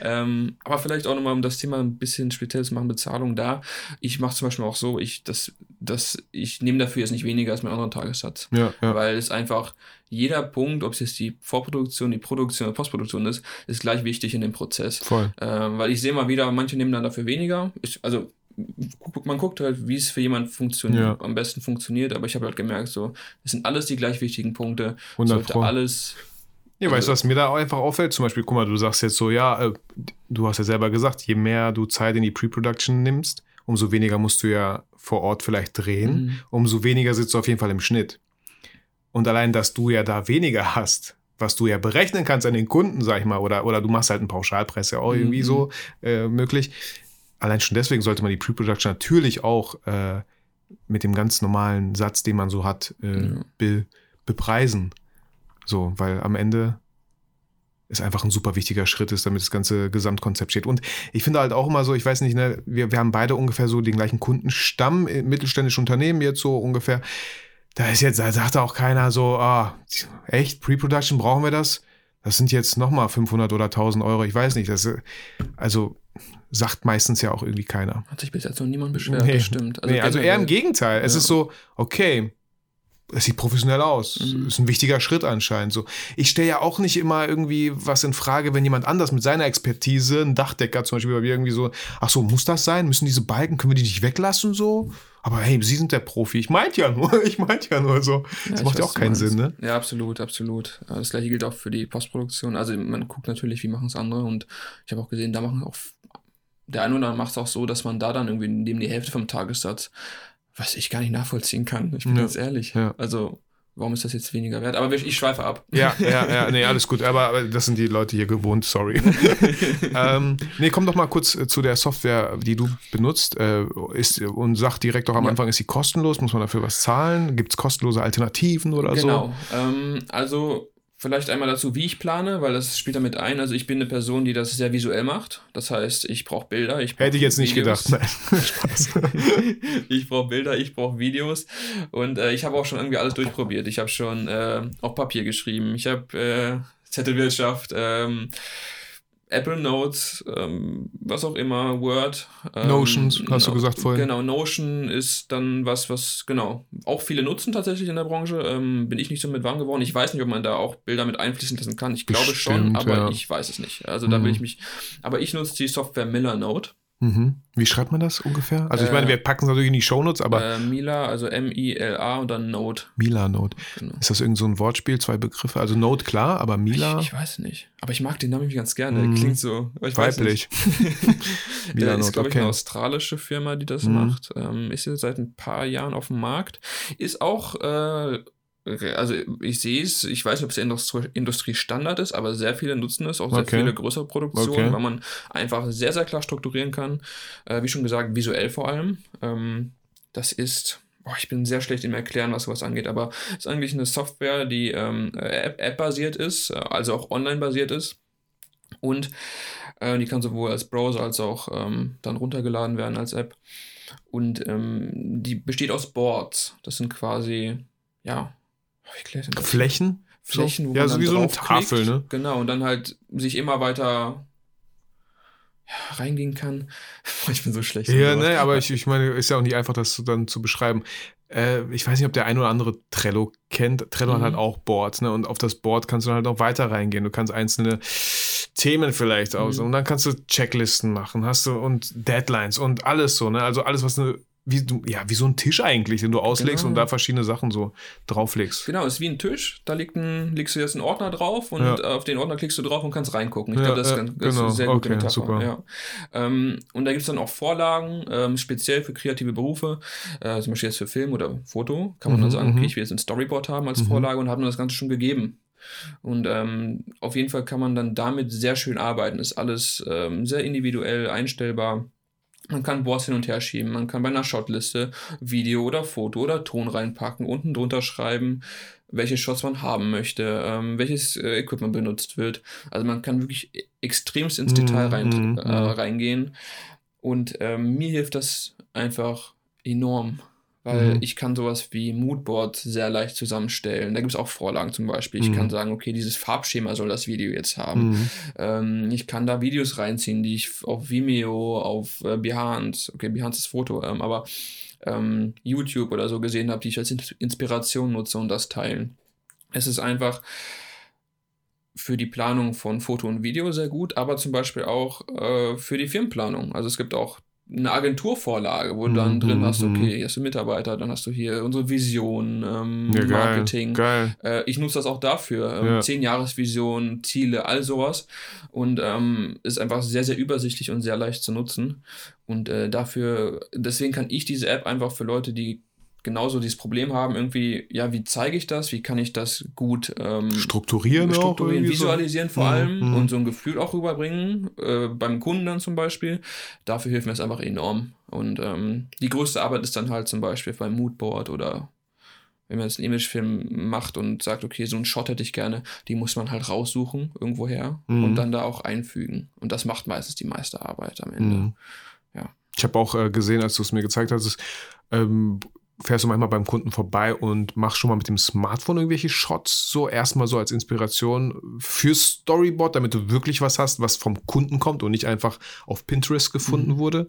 Ähm, aber vielleicht auch nochmal, um das Thema ein bisschen speziell zu machen, Bezahlung da. Ich mache zum Beispiel auch so, ich, das, das, ich nehme dafür jetzt nicht weniger als mein anderer Tagessatz. Ja, ja. Weil es einfach jeder Punkt, ob es jetzt die Vorproduktion, die Produktion oder Postproduktion ist, ist gleich wichtig in dem Prozess. Voll. Ähm, weil ich sehe mal wieder, manche nehmen dann dafür weniger. Ich, also man guckt halt, wie es für jemanden funktioniert, Ja. am besten funktioniert, aber ich habe halt gemerkt, so, es sind alles die gleich wichtigen Punkte. 100 Sollte Pro. alles Ja, weißt du, was mir da auch einfach auffällt? Zum Beispiel, guck mal, du sagst jetzt so, ja, äh, du hast ja selber gesagt, je mehr du Zeit in die Pre-Production nimmst, umso weniger musst du ja vor Ort vielleicht drehen, Mhm. umso weniger sitzt du auf jeden Fall im Schnitt. Und allein, dass du ja da weniger hast, was du ja berechnen kannst an den Kunden, sag ich mal, oder, oder du machst halt einen Pauschalpreis ja auch irgendwie Mhm. so äh, möglich. Allein schon deswegen sollte man die Pre-Production natürlich auch äh, mit dem ganz normalen Satz, den man so hat, äh, Ja. be, bepreisen. So, weil am Ende ist einfach ein super wichtiger Schritt ist, damit das ganze Gesamtkonzept steht. Und ich finde halt auch immer so, ich weiß nicht, ne, wir, wir haben beide ungefähr so den gleichen Kundenstamm, äh, mittelständische Unternehmen jetzt so ungefähr. Da ist jetzt, da sagt auch keiner so, ah, echt, Pre-Production, brauchen wir das? Das sind jetzt nochmal 500 oder 1000 Euro, ich weiß nicht. Das, äh, also sagt meistens ja auch irgendwie keiner. Hat sich bis jetzt noch niemand beschwert, das stimmt. Also, nee, also eher im Gegenteil. Es Ja. ist so, okay, es sieht professionell aus. Mhm. Ist ein wichtiger Schritt anscheinend. So, ich stelle ja auch nicht immer irgendwie was in Frage, wenn jemand anders mit seiner Expertise, ein Dachdecker zum Beispiel, bei mir irgendwie so, ach so, muss das sein? Müssen diese Balken, können wir die nicht weglassen so? Aber hey, Sie sind der Profi. Ich meinte ja nur, ich meinte ja nur so. Das ich macht ja auch keinen. Sinn, ne? Ja, absolut, absolut. Das gleiche gilt auch für die Postproduktion. Also man guckt natürlich, wie machen es andere und ich habe auch gesehen, da machen auch der eine oder andere macht es auch so, dass man da dann irgendwie neben die Hälfte vom Tagessatz, was ich gar nicht nachvollziehen kann. Ich bin Ja. ganz ehrlich. Ja. Also, warum ist das jetzt weniger wert? Aber ich schweife ab. Ja, ja, ja, nee, alles gut. Aber, aber das sind die Leute hier gewohnt, sorry. ähm, nee, komm doch mal kurz äh, zu der Software, die du benutzt. Äh, ist, und sag direkt auch am Ja. Anfang, ist sie kostenlos? Muss man dafür was zahlen? Gibt es kostenlose Alternativen oder Genau. Ähm, also vielleicht einmal dazu, wie ich plane, weil das spielt damit ein. Also ich bin eine Person, die das sehr visuell macht. Das heißt, ich brauche Bilder. Ich so? Hätte ich jetzt nicht Videos. gedacht. Ich brauche Bilder, ich brauche Videos und äh, ich habe auch schon irgendwie alles durchprobiert. Ich habe schon äh, auf Papier geschrieben, ich habe äh, Zettelwirtschaft, ähm, Apple Notes, ähm, was auch immer, Word. Ähm, Notions, hast du gesagt vorhin. Genau, Notion ist dann was, was, genau, auch viele nutzen tatsächlich in der Branche. Ähm, bin ich nicht so mit warm geworden. Ich weiß nicht, ob man da auch Bilder mit einfließen lassen kann. Ich glaube schon, Bestimmt, aber ja. ich weiß es nicht. Also da will Mhm. ich mich, aber ich nutze die Software Miller Note. Mhm. Wie schreibt man das ungefähr? Also ich Äh, meine, wir packen es natürlich in die Shownotes, aber äh, Mila, also M-I-L-A und dann Note. Mila-Note. Genau. Ist das irgend so ein Wortspiel, zwei Begriffe? Also Note klar, aber Mila Ich, ich weiß nicht. Aber ich mag den Namen ganz gerne. Mhm. Klingt so. weiblich. Mila äh, ist, Note, glaube ich, okay. eine australische Firma, die das Mhm. macht. Ähm, ist jetzt seit ein paar Jahren auf dem Markt. Ist auch, äh, also ich sehe es, ich weiß nicht, ob es Industrie, Industriestandard ist, aber sehr viele nutzen es, auch sehr Okay. viele größere Produktionen, Okay. weil man einfach sehr, sehr klar strukturieren kann. Äh, wie schon gesagt, visuell vor allem. Ähm, das ist. Boah, ich bin sehr schlecht im Erklären, was sowas angeht, aber es ist eigentlich eine Software, die ähm, App- App-basiert ist, äh, also auch online-basiert ist. Und äh, die kann sowohl als Browser als auch ähm, dann runtergeladen werden als App. Und ähm, die besteht aus Boards. Das sind quasi, ja, Flächen? Flächen, so? wo Ja, man so wie so eine. Tafel, ne? Genau, und dann halt sich immer weiter ja, reingehen kann. Ich bin so schlecht. Ja, ne, aber ich, ich meine, ist ja auch nicht einfach, das dann zu beschreiben. Äh, ich weiß nicht, ob der ein oder andere Trello kennt. Trello hat Mhm. halt auch Boards, ne? Und auf das Board kannst du dann halt noch weiter reingehen. Du kannst einzelne Themen vielleicht aus Mhm. und dann kannst du Checklisten machen, hast du und Deadlines und alles so, ne? Also alles, was eine, wie ja, wie so ein Tisch eigentlich, den du auslegst Genau. und da verschiedene Sachen so drauflegst. Genau, ist wie ein Tisch. Da liegt ein, legst du jetzt einen Ordner drauf und Ja. auf den Ordner klickst du drauf und kannst reingucken. Ich Ja, glaube, das ist, ganz, genau. eine sehr gute Okay, super. Ja. Ähm, und da gibt es dann auch Vorlagen, ähm, speziell für kreative Berufe, äh, zum Beispiel jetzt für Film oder Foto, kann man Mhm, dann sagen, okay, mhm. ich will jetzt ein Storyboard haben als Mhm. Vorlage und haben das Ganze schon gegeben. Und ähm, auf jeden Fall kann man dann damit sehr schön arbeiten. Ist alles ähm, sehr individuell einstellbar. Man kann Boards hin und her schieben, man kann bei einer Shotliste Video oder Foto oder Ton reinpacken, unten drunter schreiben, welche Shots man haben möchte, ähm, welches äh, Equipment benutzt wird. Also man kann wirklich e- extremst ins Mhm, Detail rein, mhm, äh, mhm. reingehen. Und ähm, mir hilft das einfach enorm, weil Mhm. ich kann sowas wie Moodboards sehr leicht zusammenstellen. Da gibt es auch Vorlagen zum Beispiel. Ich Mhm. kann sagen, okay, dieses Farbschema soll das Video jetzt haben. Mhm. Ähm, ich kann da Videos reinziehen, die ich auf Vimeo, auf äh, Behance, okay, Behance ist Foto, ähm, aber ähm, YouTube oder so gesehen habe, die ich als In- Inspiration nutze und das teilen. Es ist einfach für die Planung von Foto und Video sehr gut, aber zum Beispiel auch äh, für die Firmenplanung. Also es gibt auch eine Agenturvorlage, wo du dann Mhm, drin hast, mhm. okay, hier hast du Mitarbeiter, dann hast du hier unsere Vision, ähm, Ja, geil. Marketing. Geil. Äh, ich nutze das auch dafür. Ähm, Ja. Zehn Jahresvision, Ziele, all sowas. Und ähm, ist einfach sehr, sehr übersichtlich und sehr leicht zu nutzen. Und äh, dafür, deswegen kann ich diese App einfach für Leute, die genauso dieses Problem haben, irgendwie, ja, wie zeige ich das? Wie kann ich das gut ähm, Strukturieren, strukturieren, irgendwie so. visualisieren vor Mhm, allem mhm. und so ein Gefühl auch rüberbringen, äh, beim Kunden dann zum Beispiel. Dafür hilft mir das einfach enorm. Und ähm, die größte Arbeit ist dann halt zum Beispiel beim Moodboard oder wenn man jetzt einen Imagefilm macht und sagt, okay, so einen Shot hätte ich gerne, die muss man halt raussuchen irgendwoher Mhm. und dann da auch einfügen. Und das macht meistens die meiste Arbeit am Ende. Mhm. Ja. Ich habe auch äh, gesehen, als du es mir gezeigt hast, ähm, fährst du manchmal beim Kunden vorbei und machst schon mal mit dem Smartphone irgendwelche Shots, so erstmal so als Inspiration fürs Storyboard, damit du wirklich was hast, was vom Kunden kommt und nicht einfach auf Pinterest gefunden Mhm. wurde.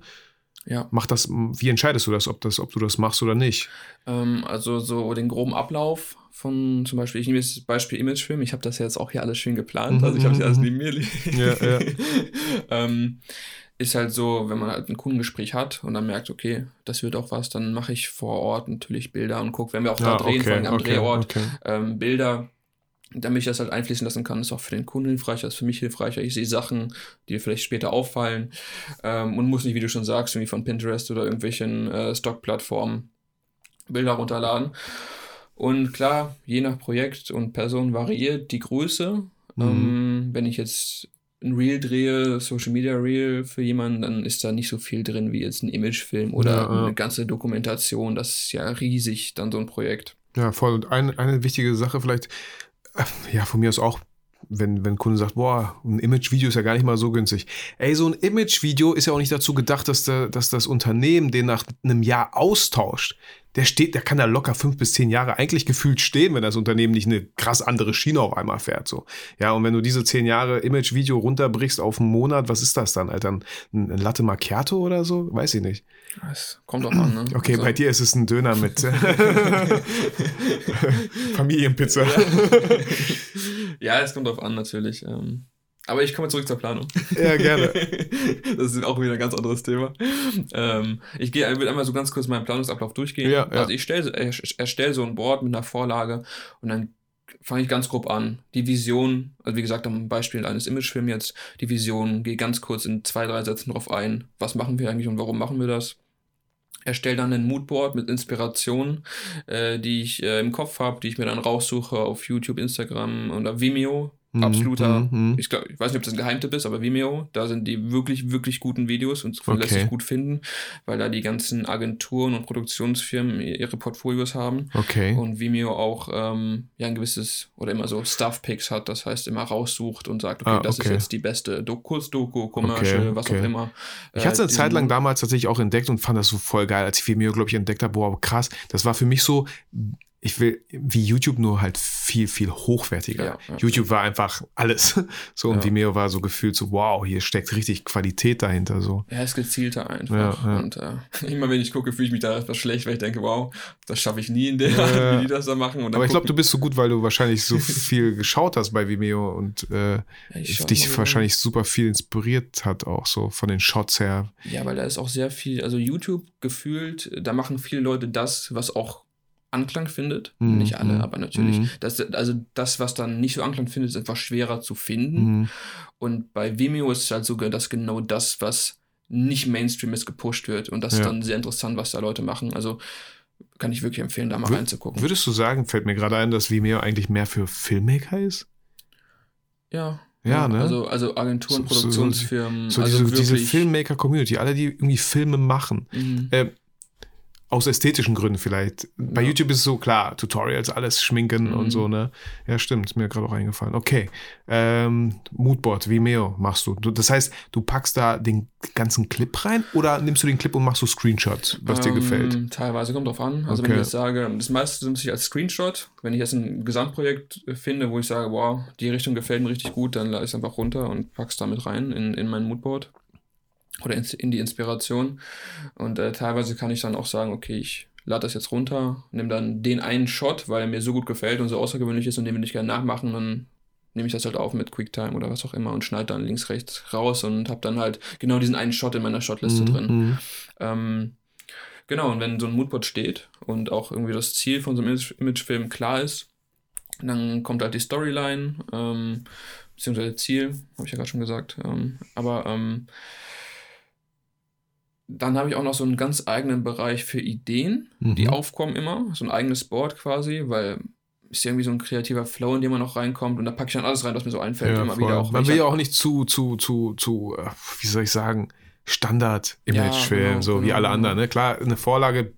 Ja. Mach das, wie entscheidest du das, ob das, ob du das machst oder nicht? Ähm, also so den groben Ablauf von zum Beispiel, ich nehme jetzt das Beispiel Imagefilm, ich habe das ja jetzt auch hier alles schön geplant, Mhm, also ich habe mhm, hier alles mhm. neben mir liegen. Ja, ja. ähm, ist halt so, wenn man halt ein Kundengespräch hat und dann merkt, okay, das wird auch was, dann mache ich vor Ort natürlich Bilder und gucke, wenn wir auch da drehen, vor allem am Drehort, okay. ähm, Bilder damit ich das halt einfließen lassen kann, ist auch für den Kunden hilfreicher, ist für mich hilfreicher. Ich sehe Sachen, die dir vielleicht später auffallen ähm, und muss nicht, wie du schon sagst, irgendwie von Pinterest oder irgendwelchen äh, Stock-Plattformen Bilder runterladen. Und klar, je nach Projekt und Person variiert die Größe. Mhm. Ähm, wenn ich jetzt ein Reel drehe, Social Media Reel für jemanden, dann ist da nicht so viel drin wie jetzt ein Imagefilm oder ja, eine ganze Dokumentation. Das ist ja riesig, dann so ein Projekt. Ja, voll. Und ein, eine wichtige Sache vielleicht, äh, ja, von mir aus auch, wenn, wenn ein Kunde sagt, boah, ein Image-Video ist ja gar nicht mal so günstig. Ey, so ein Image-Video ist ja auch nicht dazu gedacht, dass, der, dass das Unternehmen den nach einem Jahr austauscht der steht, der kann da locker fünf bis zehn Jahre eigentlich gefühlt stehen, wenn das Unternehmen nicht eine krass andere Schiene auf einmal fährt. So. Ja, und wenn du diese zehn Jahre Image-Video runterbrichst auf einen Monat, was ist das dann, Alter? Ein, ein Latte Macchiato oder so? Weiß ich nicht. Es kommt auch an, ne? Okay, also. bei dir ist es ein Döner mit Familienpizza. Ja. ja, es kommt drauf an, natürlich. Ähm aber ich komme zurück zur Planung. Ja, gerne. das ist auch wieder ein ganz anderes Thema. Ähm, ich gehe, will einmal so ganz kurz meinen Planungsablauf durchgehen. Ja, also ich stelle, erstelle so ein Board mit einer Vorlage und dann fange ich ganz grob an. Die Vision, also wie gesagt, am Beispiel eines Imagefilms jetzt, die Vision, gehe ganz kurz in zwei, drei Sätzen drauf ein. Was machen wir eigentlich und warum machen wir das? Erstelle dann ein Moodboard mit Inspirationen, äh, die ich äh, im Kopf habe, die ich mir dann raussuche auf YouTube, Instagram oder Vimeo. Mhm, absoluter, mhm, ich, glaub, ich weiß nicht, ob das ein Geheimtipp ist, aber Vimeo, da sind die wirklich, wirklich guten Videos und okay. lässt sich gut finden, weil da die ganzen Agenturen und Produktionsfirmen ihre Portfolios haben. Okay. Und Vimeo auch ähm, ja ein gewisses oder immer so Stuff-Picks hat, das heißt immer raussucht und sagt, okay, ah, das ist jetzt die beste Do Kurzdoku, Commercial, okay, was auch immer. Ich hatte es eine Zeit lang damals tatsächlich auch entdeckt und fand das so voll geil, als ich Vimeo, glaube ich, entdeckt habe, boah, krass, das war für mich so ich will, wie YouTube nur halt viel, viel hochwertiger. Ja, ja. YouTube war einfach alles. So, und ja. Vimeo war so gefühlt so, wow, hier steckt richtig Qualität dahinter, so. Ja, ist gezielter einfach. Und äh, immer wenn ich gucke, fühle ich mich da etwas schlecht, weil ich denke, wow, das schaffe ich nie in der Art, wie die das da machen. Aber ich glaube, du bist so gut, weil du wahrscheinlich so viel geschaut hast bei Vimeo und äh, dich wahrscheinlich super viel inspiriert hat, auch so von den Shots her. Ja, weil da ist auch sehr viel, also YouTube gefühlt, da machen viele Leute das, was auch Anklang findet. Mhm. Nicht alle, mhm. aber natürlich. Mhm. Das, also das, was dann nicht so Anklang findet, ist einfach schwerer zu finden. Mhm. Und bei Vimeo ist es halt sogar das genau das, was nicht Mainstream ist, gepusht wird. Und das ja. ist dann sehr interessant, was da Leute machen. Also kann ich wirklich empfehlen, da mal Wür reinzugucken. Würdest du sagen, fällt mir gerade ein, dass Vimeo eigentlich mehr für Filmmaker ist? Ja. Ja, ne? Also, also Agenturen, so, Produktionsfirmen. So, also diese, diese Filmmaker-Community, alle, die irgendwie Filme machen. Mhm. Äh, aus ästhetischen Gründen vielleicht. Bei ja. YouTube ist es so klar, Tutorials, alles schminken mhm. und so, ne? Ja, stimmt, ist mir gerade auch eingefallen. Okay. Ähm, Moodboard, Vimeo machst du. Das heißt, du packst da den ganzen Clip rein oder nimmst du den Clip und machst so Screenshots, was ähm, dir gefällt? Teilweise kommt drauf an. Also okay. wenn ich jetzt sage, das meiste nimmt sich als Screenshot. Wenn ich jetzt ein Gesamtprojekt finde, wo ich sage, wow, die Richtung gefällt mir richtig gut, dann lade ich es einfach runter und pack's damit rein in, in mein Moodboard oder in die Inspiration. Und äh, teilweise kann ich dann auch sagen, okay, ich lade das jetzt runter, nehme dann den einen Shot, weil er mir so gut gefällt und so außergewöhnlich ist und den will ich gerne nachmachen, dann nehme ich das halt auf mit QuickTime oder was auch immer und schneide dann links, rechts raus und habe dann halt genau diesen einen Shot in meiner Shotliste mhm. drin. Mhm. Ähm, genau, und wenn so ein Moodboard steht und auch irgendwie das Ziel von so einem Imagefilm klar ist, dann kommt halt die Storyline, ähm, beziehungsweise Ziel, habe ich ja gerade schon gesagt. Ähm, aber ähm, dann habe ich auch noch so einen ganz eigenen Bereich für Ideen, mhm. die aufkommen immer. So ein eigenes Board quasi, weil ist irgendwie so ein kreativer Flow, in dem man noch reinkommt und da packe ich dann alles rein, was mir so einfällt. Ja, immer voll. wieder auch. Man will ja auch nicht zu, zu, zu, zu, äh, wie soll ich sagen, Standard-Image-Film, ja, genau, so genau, wie alle genau. anderen. Ne? Klar, eine Vorlage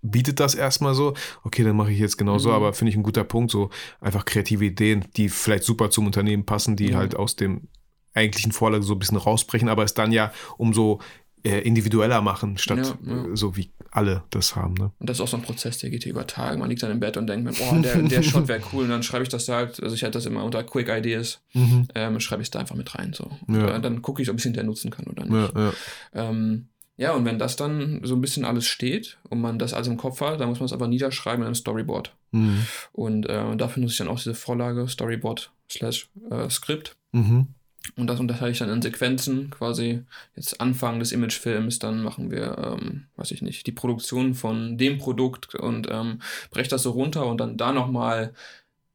bietet das erstmal so, okay, dann mache ich jetzt genau so, mhm. aber finde ich ein guter Punkt, so einfach kreative Ideen, die vielleicht super zum Unternehmen passen, die mhm. halt aus dem eigentlichen Vorlage so ein bisschen rausbrechen, aber es dann ja umso individueller machen, statt ja, ja. so wie alle das haben. Ne? Und das ist auch so ein Prozess, der geht hier über Tage. Man liegt dann im Bett und denkt, boah, der, der Shot wäre cool. Und dann schreibe ich das da halt, also ich hätte das immer unter Quick Ideas, mhm. ähm, schreibe ich es da einfach mit rein. So. Ja. Und dann gucke ich, ob ich es hinterher nutzen kann oder nicht. Ja, ähm, ja, und wenn das dann so ein bisschen alles steht und man das alles im Kopf hat, dann muss man es einfach niederschreiben in einem Storyboard. Mhm. Und äh, dafür nutze ich dann auch diese Vorlage, Storyboard slash äh, Skript. Mhm. Und das unterteile ich dann in Sequenzen, quasi jetzt Anfang des Imagefilms, dann machen wir, ähm, weiß ich nicht, die Produktion von dem Produkt und ähm, breche das so runter und dann da nochmal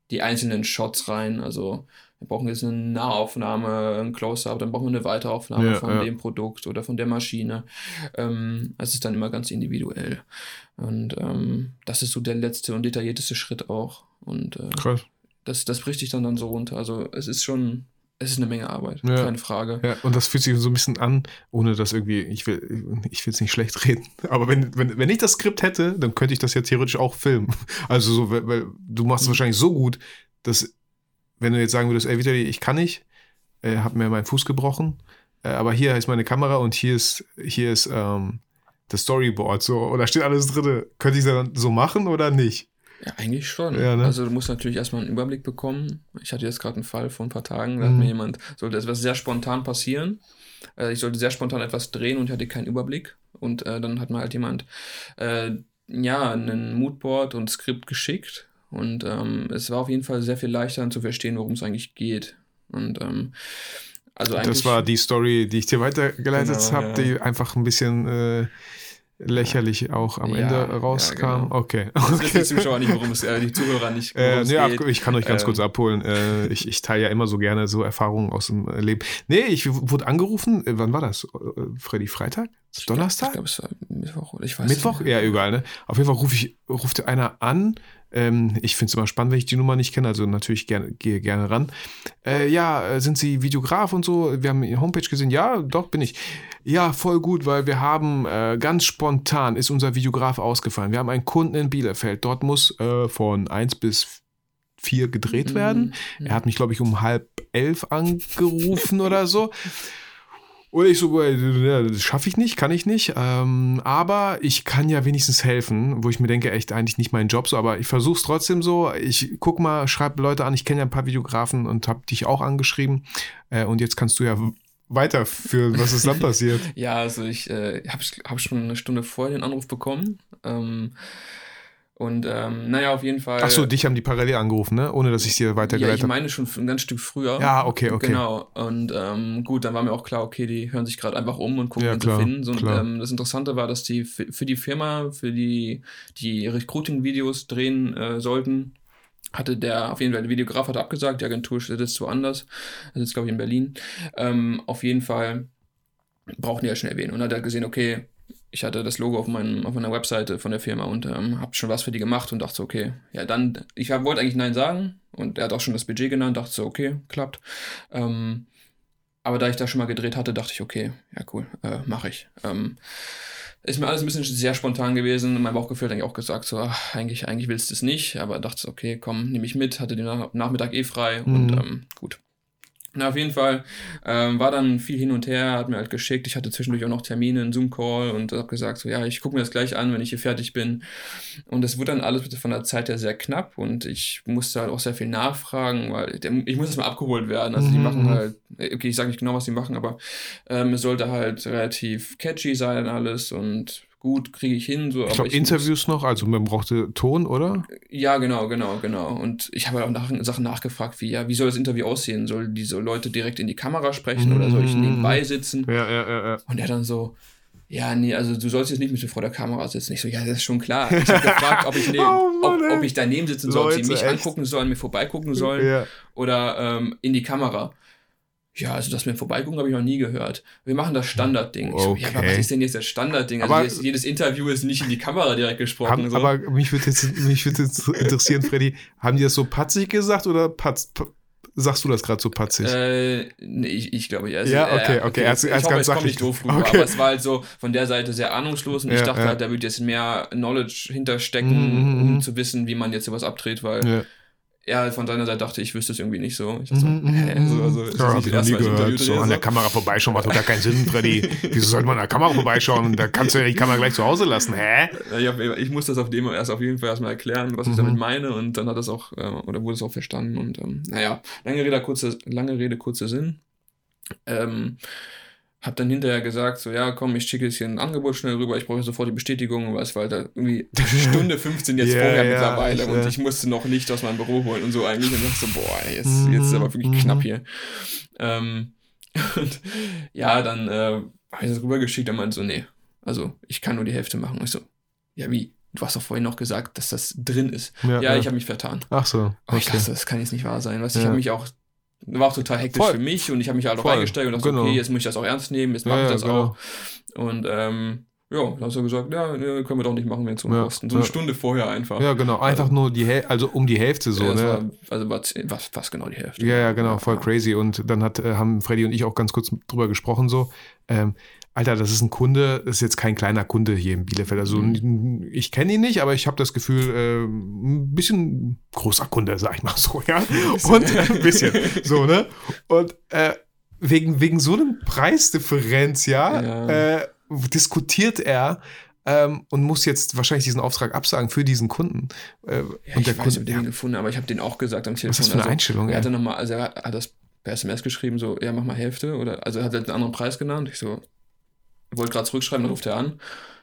die einzelnen Shots rein. Also wir brauchen jetzt eine Nahaufnahme, ein Close-Up, dann brauchen wir eine Weiteraufnahme Ja, von ja. dem Produkt oder von der Maschine. Ähm, es ist dann immer ganz individuell. Und ähm, das ist so der letzte und detaillierteste Schritt auch. Und äh, Krass. das, das bricht dich dann, dann so runter. Also es ist schon, es ist eine Menge Arbeit, Ja. keine Frage. Ja, und das fühlt sich so ein bisschen an, ohne dass irgendwie, ich will, ich will es nicht schlecht reden, aber wenn, wenn, wenn ich das Skript hätte, dann könnte ich das ja theoretisch auch filmen. Also so, weil, weil du machst es wahrscheinlich so gut, dass, wenn du jetzt sagen würdest, ey Vitali, ich kann nicht, äh, hab mir meinen Fuß gebrochen, äh, aber hier ist meine Kamera und hier ist, hier ist ähm, das Storyboard, so, und da steht alles drin. Könnte ich das dann so machen oder nicht? Ja, eigentlich schon. Ja, ne? Also du musst natürlich erstmal einen Überblick bekommen. Ich hatte jetzt gerade einen Fall vor ein paar Tagen, da hat Mhm. mir jemand, sollte etwas sehr spontan passieren. Äh, ich sollte sehr spontan etwas drehen und hatte keinen Überblick. Und äh, dann hat mir halt jemand äh, ja, einen Moodboard und Skript geschickt. Und ähm, es war auf jeden Fall sehr viel leichter zu verstehen, worum es eigentlich geht. Und ähm, also eigentlich. Das war die Story, die ich dir weitergeleitet Genau, habe, ja. die einfach ein bisschen äh, lächerlich auch am Ja, Ende ja, rauskam. genau. Okay. Das wissen okay. die Zuschauer nicht, worum es, äh, die Zuhörer nicht, Äh, ab- ich kann euch ganz Ähm, kurz abholen. Äh, ich, ich teile ja immer so gerne so Erfahrungen aus dem äh, Leben. Nee, ich wurde angerufen. Äh, wann war das? Äh, Freddy, Freitag? Donnerstag? Ich glaube, es war Mittwoch ich weiß Mittwoch? Ja, egal, ne? Auf jeden Fall rufe ich, rufte einer an. Ähm, ich finde es immer spannend, wenn ich die Nummer nicht kenne, also natürlich gerne, gehe gerne ran. Äh, ja, äh, sind Sie Videograf und so? Wir haben Ihre Homepage gesehen. Ja, doch, bin ich. Ja, voll gut, weil wir haben äh, ganz spontan ist unser Videograf ausgefallen. Wir haben einen Kunden in Bielefeld. Dort muss äh, von 1 bis 4 gedreht Mhm. werden. Er hat mich, glaube ich, um halb elf angerufen oder so. Und ich so, das schaffe ich nicht, kann ich nicht. Ähm, aber ich kann ja wenigstens helfen, wo ich mir denke, echt eigentlich nicht mein Job so, aber ich versuche es trotzdem so. Ich guck mal, schreibe Leute an, ich kenne ja ein paar Videografen und habe dich auch angeschrieben. Äh, und jetzt kannst du ja weiterführen, was ist dann passiert. Ja, also ich äh, habe hab schon eine Stunde vorher den Anruf bekommen. Ähm, und ähm, naja, auf jeden Fall. Ach so, dich haben die parallel angerufen, ne? Ohne dass ich dir ja, weitergeleitet ich habe. meine schon ein ganz Stück früher. Ja, okay, okay. Genau. Und ähm, gut, dann war mir auch klar, okay, die hören sich gerade einfach um und gucken, Ja, wen klar, sie finden. So, und, ähm, das Interessante war, dass die für, für die Firma, für die, die Recruiting-Videos drehen äh, sollten, hatte der auf jeden Fall, der Videograf hat abgesagt, die Agentur sitzt woanders, er sitzt, glaube ich, in Berlin. Ähm, auf jeden Fall brauchten die ja schnell wen. Und hat er gesehen, okay, ich hatte das Logo auf, meinem, auf meiner Webseite von der Firma und ähm, habe schon was für die gemacht und dachte so, okay, ja dann, ich wollte eigentlich Nein sagen und er hat auch schon das Budget genannt, dachte so, okay, klappt. Ähm, aber da ich da schon mal gedreht hatte, dachte ich, okay, ja cool, äh, mache ich. Ähm, ist mir alles ein bisschen sehr spontan gewesen. Mein Bauchgefühl hat eigentlich auch gesagt, so, ach, eigentlich, eigentlich willst du es nicht, aber dachte so, okay, komm, nehme ich mit, hatte den Nach- Nachmittag eh frei und Mhm. ähm, gut. Na, auf jeden Fall ähm, war dann viel hin und her, hat mir halt geschickt. Ich hatte zwischendurch auch noch Termine, einen Zoom-Call und habe gesagt, so ja, ich gucke mir das gleich an, wenn ich hier fertig bin. Und es wurde dann alles von der Zeit her sehr knapp und ich musste halt auch sehr viel nachfragen, weil ich muss erstmal abgeholt werden. Also die Mhm, machen mhm. halt, okay, ich sage nicht genau, was die machen, aber ähm, es sollte halt relativ catchy sein alles und gut kriege ich hin. So, Ich glaube, muss- Interviews noch, also man brauchte Ton, oder? ja, genau, genau, genau. Und ich habe halt auch nach, Sachen nachgefragt, wie, ja, wie soll das Interview aussehen? Soll diese Leute direkt in die Kamera sprechen oder soll ich Mhm. nebenbei sitzen? Ja, ja, ja, ja. Und er dann so, ja, nee, also du sollst jetzt nicht mit mir vor der Kamera sitzen. Ich so, ja, das ist schon klar. Ich habe gefragt, ob ich, neben, Oh Mann, ob, ob ich daneben sitzen soll, ob sie Leute, mich echt? angucken sollen, mir vorbeigucken sollen ja. oder ähm, in die Kamera. Ja, also das mit dem Vorbeigucken habe ich noch nie gehört. Wir machen das Standardding. Ich so, ja, aber Okay. was ist denn jetzt das Standardding? Also Aber- jedes, jedes Interview ist nicht in die Kamera direkt gesprochen. Haben, so. Aber mich würde jetzt, mich würde jetzt interessieren, Freddy, haben die das so patzig gesagt oder patz, pa- sagst du das gerade so patzig? Äh, nee, ich, ich glaube ja. Also, Ja, okay, äh, okay, er ist- ich er ist hoffe, ganz es kommt nicht doof rüber, Okay. aber es war halt so von der Seite sehr ahnungslos und ich Ja, dachte ja. halt, da würde jetzt mehr Knowledge hinterstecken, Mhm, mhm, um mhm. zu wissen, wie man jetzt sowas abdreht, weil ja. Er von seiner Seite dachte, ich wüsste es irgendwie nicht so. Ich dachte so, Mhm, hä, so, also, ist ja, das nicht ich das erste ich gehört. So an der? Kamera vorbeischauen macht doch gar keinen Sinn, Freddy. Wieso soll man an der Kamera vorbeischauen? Da kannst du ja die Kamera gleich zu Hause lassen, hä? Ja, Ich, hab, ich muss das auf dem erst auf jeden Fall erstmal erklären, was ich Mhm. damit meine und dann hat das auch, äh, oder wurde es auch verstanden und ähm, naja, lange Rede, kurze, lange Rede, kurzer Sinn. Ähm, hab dann hinterher gesagt, so ja, komm, ich schicke jetzt hier ein Angebot schnell rüber, ich brauche sofort die Bestätigung, weil es war halt da irgendwie Stunde 15 jetzt Ja, vorher ja, mittlerweile ich, und ja. ich musste noch Licht aus meinem Büro holen und so eigentlich und dachte so, boah, jetzt, Mhm, jetzt ist aber wirklich mhm. knapp hier. Ähm, und ja, dann äh, habe ich das rübergeschickt, er meinte so, nee, also ich kann nur die Hälfte machen. Ich so, ja wie? du hast doch vorhin noch gesagt, dass das drin ist. Ja, Ja, ja. ich habe mich vertan. Ach so. Ich Okay. dachte, das kann jetzt nicht wahr sein. Weißt, du, Ich Ja. habe mich auch, war auch total hektisch Voll. für mich und ich habe mich halt auch Voll. reingesteigert und dachte, Genau. okay, jetzt muss ich das auch ernst nehmen, jetzt mache Ja, ich das genau. auch. Und ähm, ja, dann hast du gesagt, ja, können wir doch nicht machen, wenn es Ja, umkosten. So eine ja. Stunde vorher einfach. Ja, genau. Einfach nur die Hälfte, also um die Hälfte so, Ja, ne? war, also war was, fast genau die Hälfte. Ja, ja, genau, voll crazy. Und dann hat, äh, haben Freddy und ich auch ganz kurz drüber gesprochen, so, ähm, Alter, das ist ein Kunde, das ist jetzt kein kleiner Kunde hier in Bielefeld. Also Mhm. ich kenne ihn nicht, aber ich habe das Gefühl, äh, ein bisschen großer Kunde, sag ich mal so, ja. Und ein bisschen. So, ne? Und äh, wegen, wegen so einem Preisdifferenz, ja, Ja. Äh, diskutiert er. Ähm, und muss jetzt wahrscheinlich diesen Auftrag absagen für diesen Kunden. Äh, Ja, und ich der weiß, Kunde, ob den ja, gefunden, aber ich habe den auch gesagt am Telefon. was ist das für eine also, Einstellung? Er hatte nochmal, also er hat, hat das per SMS geschrieben, so, ja, mach mal Hälfte. Oder, also er hat halt einen anderen Preis genannt. Ich so, wollte gerade zurückschreiben, dann ruft er an.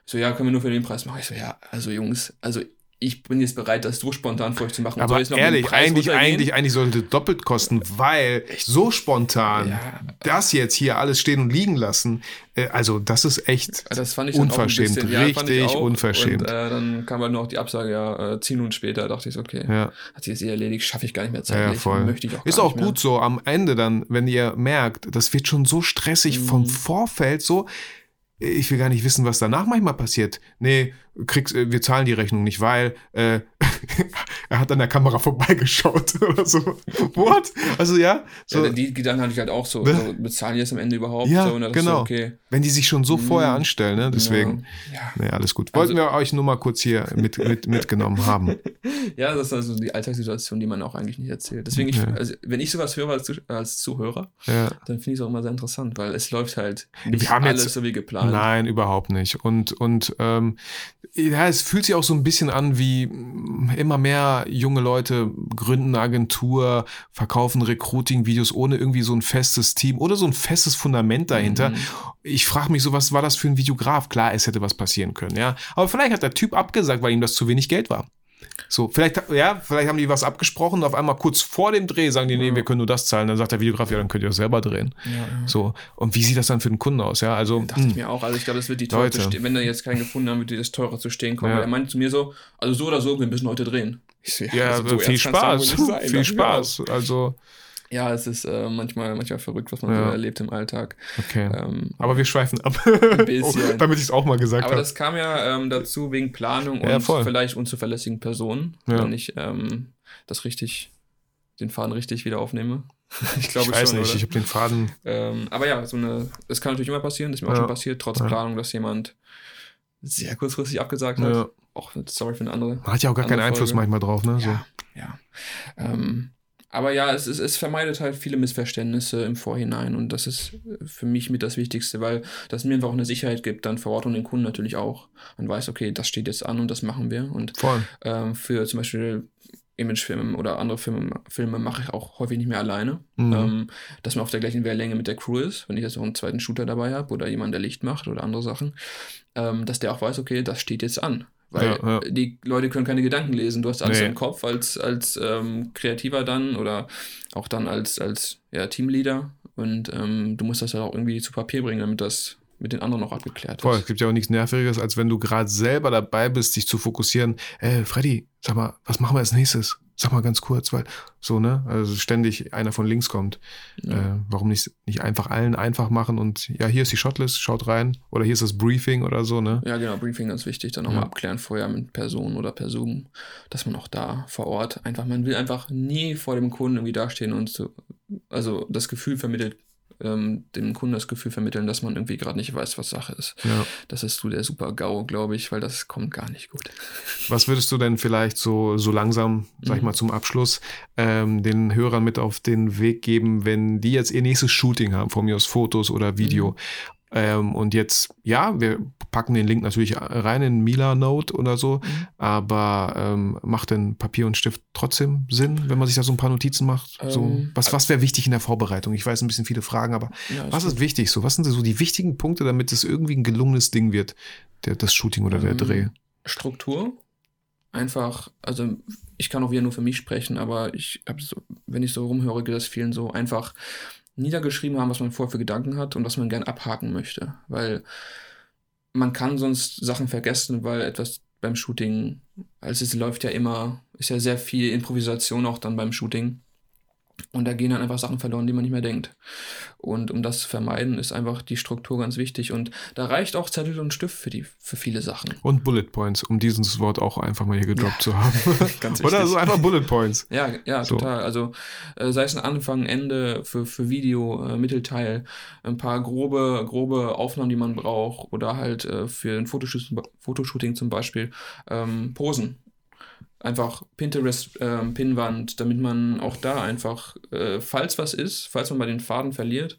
Ich so, ja, können wir nur für den Preis machen. Ich so, ja, also Jungs, also ich bin jetzt bereit, das so spontan für euch zu machen. Aber ehrlich, eigentlich, eigentlich, eigentlich sollte doppelt kosten, weil so spontan Ja. das jetzt hier alles stehen und liegen lassen, äh, also das ist echt Das fand unverschämt, bisschen, ja, richtig auch. unverschämt. Und äh, dann kam halt noch die Absage, ja, äh, zehn Minuten später, dachte ich so, okay, ja, hat sich jetzt eh erledigt, schaffe ich gar nicht mehr ja, ja, zeitlich. voll. Möchte ich auch ist auch gut so am Ende dann, wenn ihr merkt, das wird schon so stressig Mhm. vom Vorfeld so. Ich will gar nicht wissen, was danach manchmal passiert. Nee, kriegst, äh, wir zahlen die Rechnung nicht, weil äh, er hat an der Kamera vorbeigeschaut oder so. What? Also ja, so, Ja, die Gedanken hatte ich halt auch so, Ne? so bezahlen die das am Ende überhaupt? Ja, so, genau. So, okay, wenn die sich schon so vorher Mhm. anstellen, ne? Deswegen. Ja, Nee, alles gut. Wollten wir euch nur mal kurz hier mit, mit, mitgenommen haben. ja, das ist also die Alltagssituation, die man auch eigentlich nicht erzählt. Deswegen, ich, Ja. also, wenn ich sowas höre als, als Zuhörer, Ja. dann finde ich es auch immer sehr interessant, weil es läuft halt nicht Wir haben alles jetzt- so wie geplant. Nein, überhaupt nicht. Und, und ähm, ja, es fühlt sich auch so ein bisschen an wie mm, immer mehr junge Leute gründen eine Agentur, verkaufen Recruiting-Videos ohne irgendwie so ein festes Team oder so ein festes Fundament dahinter. Mhm. Ich frage mich so, was war das für ein Videograf? Klar, es hätte was passieren können, ja. Aber vielleicht hat der Typ abgesagt, weil ihm das zu wenig Geld war. So, vielleicht, ja, vielleicht haben die was abgesprochen und auf einmal kurz vor dem Dreh sagen die, nee, Ja. wir können nur das zahlen. Dann sagt der Videograf, ja, dann könnt ihr das selber drehen. Ja, ja. So, und wie sieht das dann für den Kunden aus, ja? Also, Dachte ich mh, mir auch. Also ich glaube, das wird die teurer. Wenn er jetzt keinen gefunden haben, wird die das teurer zu stehen kommen. Weil er meinte zu mir so, also so oder so, wir müssen heute drehen. Ich so, ja, also so viel Spaß. sein, viel ne? Spaß. Also, Ja, es ist äh, manchmal, manchmal verrückt, was man Ja. so erlebt im Alltag. okay. Ähm, Aber wir schweifen ab. bisschen. Damit ich es auch mal gesagt aber habe. das kam ja ähm, dazu wegen Planung Ja, und voll. vielleicht unzuverlässigen Personen, Ja. wenn ich ähm, das richtig, den Faden richtig wieder aufnehme. ich glaube Ich weiß schon. nicht, oder? ich habe den Faden. Ähm, aber ja, so eine, das kann natürlich immer passieren, das ist mir auch schon passiert, trotz. Planung, dass jemand sehr kurzfristig abgesagt hat. Auch sorry für eine andere. Man hat ja auch gar keinen Andere Einfluss Folge. manchmal drauf, ne? So. Ja, ja. Ähm, aber ja, es, ist, es vermeidet halt viele Missverständnisse im Vorhinein und das ist für mich mit das Wichtigste, weil das mir einfach auch eine Sicherheit gibt, dann vor Ort und den Kunden natürlich auch. Man weiß, okay, das steht jetzt an und das machen wir. Und ähm, für zum Beispiel Imagefilme oder andere Filme, Filme mache ich auch häufig nicht mehr alleine. Mhm. Ähm, dass man auf der gleichen Wellenlänge mit der Crew ist, wenn ich jetzt noch einen zweiten Shooter dabei habe oder jemand, der Licht macht oder andere Sachen, ähm, dass der auch weiß, okay, das steht jetzt an. Weil Ja, ja. die Leute können keine Gedanken lesen. Du hast alles Nee. im Kopf als, als ähm, Kreativer dann oder auch dann als, als ja, Teamleader. Und ähm, du musst das halt auch irgendwie zu Papier bringen, damit das mit den anderen noch abgeklärt Voll. Es ist. gibt ja auch nichts Nerviges, als wenn du gerade selber dabei bist, dich zu fokussieren. Äh, Freddy, sag mal, was machen wir als nächstes? Sag mal ganz kurz, weil so, ne? Also ständig einer von links kommt. Ja. Äh, warum nicht, nicht einfach allen einfach machen und ja, hier ist die Shotlist, schaut rein. Oder hier ist das Briefing oder so, ne? Ja, genau, Briefing ganz wichtig, dann nochmal Ja. abklären vorher mit Personen oder Personen, dass man auch da vor Ort einfach, man will einfach nie vor dem Kunden irgendwie dastehen und so, also das Gefühl vermittelt, ähm, dem Kunden das Gefühl vermitteln, dass man irgendwie gerade nicht weiß, was Sache ist. Ja. Das ist so der super GAU, glaube ich, weil das kommt gar nicht gut. Was würdest du denn vielleicht so, so langsam, sag ich Mhm. mal, zum Abschluss ähm, den Hörern mit auf den Weg geben, wenn die jetzt ihr nächstes Shooting haben, von mir aus Fotos oder Video? Mhm. Ähm, und jetzt, ja, wir packen den Link natürlich rein in Mila Note oder so, Mhm. aber ähm, macht denn Papier und Stift trotzdem Sinn, wenn man sich da so ein paar Notizen macht? so, Ähm, was was wäre wichtig in der Vorbereitung? Ich weiß ein bisschen viele Fragen, aber Ja, was ist wichtig? So, was sind so die wichtigen Punkte, damit es irgendwie ein gelungenes Ding wird, der, das Shooting oder der Ähm, Dreh? Struktur. Einfach, also ich kann auch wieder nur für mich sprechen, aber ich habe so, wenn ich so rumhöre, geht das vielen so einfach niedergeschrieben haben, was man vorher für Gedanken hat und was man gern abhaken möchte. Weil man kann sonst Sachen vergessen, weil etwas beim Shooting. Also es läuft ja immer, ist ja sehr viel Improvisation auch dann beim Shooting. Und da gehen dann einfach Sachen verloren, die man nicht mehr denkt. Und um das zu vermeiden, ist einfach die Struktur ganz wichtig. Und da reicht auch Zettel und Stift für, die, für viele Sachen. Und Bullet Points, um dieses Wort auch einfach mal hier gedroppt zu haben. Ganz Oder so einfach Bullet Points. Ja, ja, So. total. Also äh, sei es ein Anfang, Ende für, für Video, äh, Mittelteil, ein paar grobe, grobe Aufnahmen, die man braucht oder halt äh, für ein Fotoshooting, Fotoshooting zum Beispiel ähm, Posen. Einfach Pinterest, ähm, Pinnwand, damit man auch da einfach, äh, falls was ist, falls man mal den Faden verliert,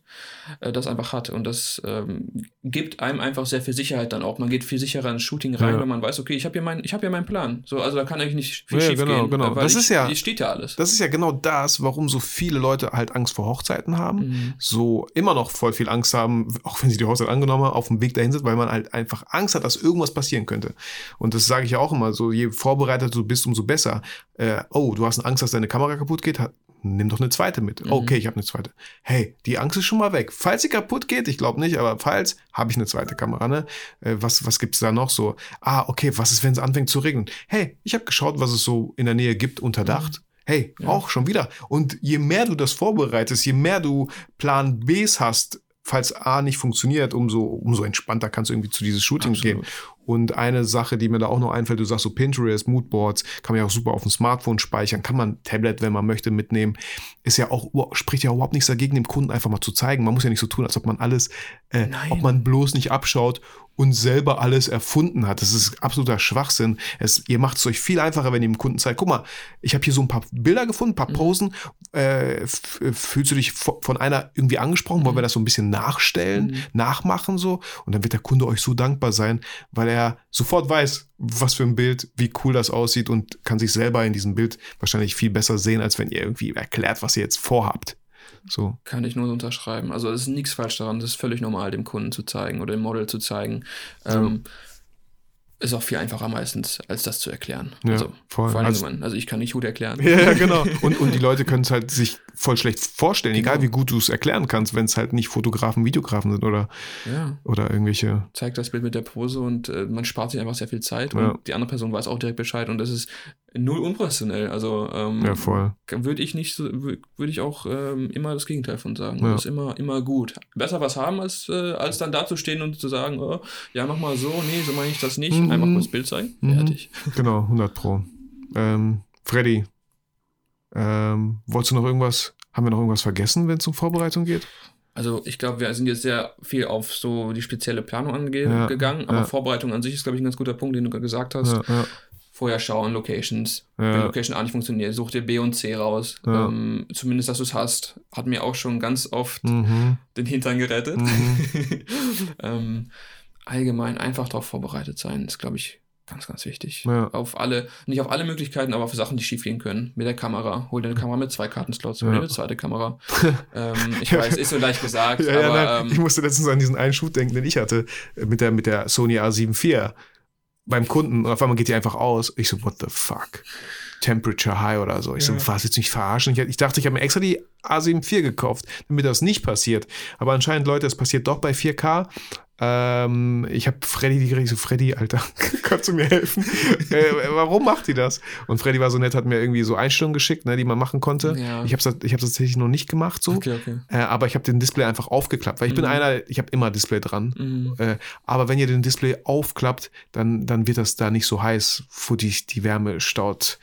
äh, das einfach hat. Und das ähm, gibt einem einfach sehr viel Sicherheit dann auch. Man geht viel sicherer ins Shooting rein, Ja. weil man weiß, okay, ich habe hier, mein, ich hab hier meinen Plan. So, also da kann eigentlich nicht viel Ja, schief genau, gehen. genau. äh, Weil Das ich, ist ja- hier steht ja alles. Das ist ja genau das, warum so viele Leute halt Angst vor Hochzeiten haben. Mhm. So immer noch voll viel Angst haben, auch wenn sie die Hochzeit angenommen haben, auf dem Weg dahin sind, weil man halt einfach Angst hat, dass irgendwas passieren könnte. Und das sage ich ja auch immer, so je vorbereitet du bist, umso besser. Äh, oh, du hast Angst, dass deine Kamera kaputt geht? Nimm doch eine zweite mit. Mhm. Okay, ich habe eine zweite. Hey, die Angst ist schon mal weg. Falls sie kaputt geht, ich glaube nicht, aber falls, habe ich eine zweite Kamera. Ne? Äh, was was gibt's da noch so? Ah, okay, was ist, wenn es anfängt zu regnen? Hey, ich habe geschaut, was es so in der Nähe gibt unter Dach. Hey, Ja. auch schon wieder. Und je mehr du das vorbereitest, je mehr du Plan Bs hast, falls A nicht funktioniert, umso, umso entspannter kannst du irgendwie zu dieses Shooting Absolut. gehen. Und eine Sache, die mir da auch noch einfällt, du sagst so Pinterest, Moodboards, kann man ja auch super auf dem Smartphone speichern, kann man Tablet, wenn man möchte, mitnehmen. Ist ja auch, spricht ja überhaupt nichts dagegen, dem Kunden einfach mal zu zeigen. Man muss ja nicht so tun, als ob man alles, äh, ob man bloß nicht abschaut und selber alles erfunden hat. Das ist absoluter Schwachsinn. Es, ihr macht es euch viel einfacher, wenn ihr dem Kunden zeigt, guck mal, ich habe hier so ein paar Bilder gefunden, ein paar Posen. Äh, f- äh, fühlst du dich vo- von einer irgendwie angesprochen? Wollen wir das so ein bisschen nachstellen, nachmachen so? Und dann wird der Kunde euch so dankbar sein, weil er sofort weiß, was für ein Bild, wie cool das aussieht und kann sich selber in diesem Bild wahrscheinlich viel besser sehen, als wenn ihr irgendwie erklärt, was ihr jetzt vorhabt. So. Kann ich nur so unterschreiben. Also es ist nichts falsch daran, das ist völlig normal, dem Kunden zu zeigen oder dem Model zu zeigen. Ähm, ist auch viel einfacher meistens, als das zu erklären. Ja, also, voll. Vor allem, Also- man, also ich kann nicht gut erklären. Ja, ja, genau. Und, und die Leute können es halt sich voll schlecht vorstellen, egal Genau. wie gut du es erklären kannst, wenn es halt nicht Fotografen, Videografen sind oder, Ja. oder irgendwelche. Zeigt das Bild mit der Pose und äh, man spart sich einfach sehr viel Zeit Ja. und die andere Person weiß auch direkt Bescheid und das ist null unprofessionell. Also ähm, Ja, voll. würde ich nicht so, wür- würde ich auch ähm, immer das Gegenteil von sagen. Ja. Das ist immer, immer gut. Besser was haben, als, äh, als dann dazustehen und zu sagen, oh, ja, mach mal so, nee, so meine ich das nicht. Mhm. Einfach kurz Bild zeigen, Mhm. fertig. Genau, 100 Pro. Ähm, Freddy, ähm, wolltest du noch irgendwas, haben wir noch irgendwas vergessen, wenn es um Vorbereitung geht? Also ich glaube, wir sind jetzt sehr viel auf so die spezielle Planung angegangen, Ja, aber ja. Vorbereitung an sich ist, glaube ich, ein ganz guter Punkt, den du gerade gesagt hast. Ja, Vorher schauen, Locations. Wenn Location A nicht funktioniert, such dir B und C raus. Ähm, zumindest, dass du es hast. Hat mir auch schon ganz oft mhm. den Hintern gerettet. Mhm. ähm, allgemein einfach darauf vorbereitet sein, ist, glaube ich, ganz, ganz wichtig. Ja. Auf alle, nicht auf alle Möglichkeiten, aber auf Sachen, die schiefgehen können. Mit der Kamera. Hol dir eine Kamera mit zwei Kartenslots, hol dir Ja. eine zweite Kamera. ähm, ich weiß, ist so leicht gesagt, Ja, ja, aber nein, ich ähm, musste letztens an diesen einen Shoot denken, den ich hatte, äh, mit der, mit der Sony A7 IV beim Kunden und auf einmal geht die einfach aus. Ich so, what the fuck? Temperature High oder so. Ich so, was jetzt nicht verarschen? Ich, ich dachte, ich habe mir extra die A7 IV gekauft, damit das nicht passiert. Aber anscheinend, Leute, es passiert doch bei 4K. Ähm, ich habe Freddy die gekriegt, so Freddy, Alter, kannst du mir helfen? äh, warum macht die das? Und Freddy war so nett, hat mir irgendwie so Einstellungen geschickt, ne, die man machen konnte. Ja. Ich habe es ich hab's tatsächlich noch nicht gemacht so. okay, okay. Äh, aber ich habe den Display einfach aufgeklappt, weil ich bin Mhm. einer, ich habe immer Display dran. Mhm. Äh, aber wenn ihr den Display aufklappt, dann, dann wird das da nicht so heiß, wo die, die Wärme staut.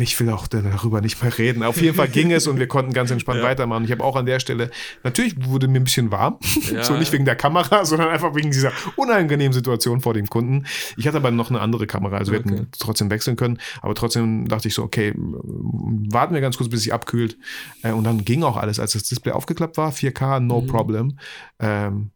Ich will auch darüber nicht mehr reden. Auf jeden Fall ging es und wir konnten ganz entspannt Ja. weitermachen. Ich habe auch an der Stelle, natürlich wurde mir ein bisschen warm, Ja. so nicht wegen der Kamera, sondern einfach wegen dieser unangenehmen Situation vor dem Kunden. Ich hatte aber noch eine andere Kamera, also wir Okay. hätten trotzdem wechseln können. Aber trotzdem dachte ich so, okay, warten wir ganz kurz, bis sich abkühlt. Äh, und dann ging auch alles, als das Display aufgeklappt war, 4K, no Mhm. problem. Ähm,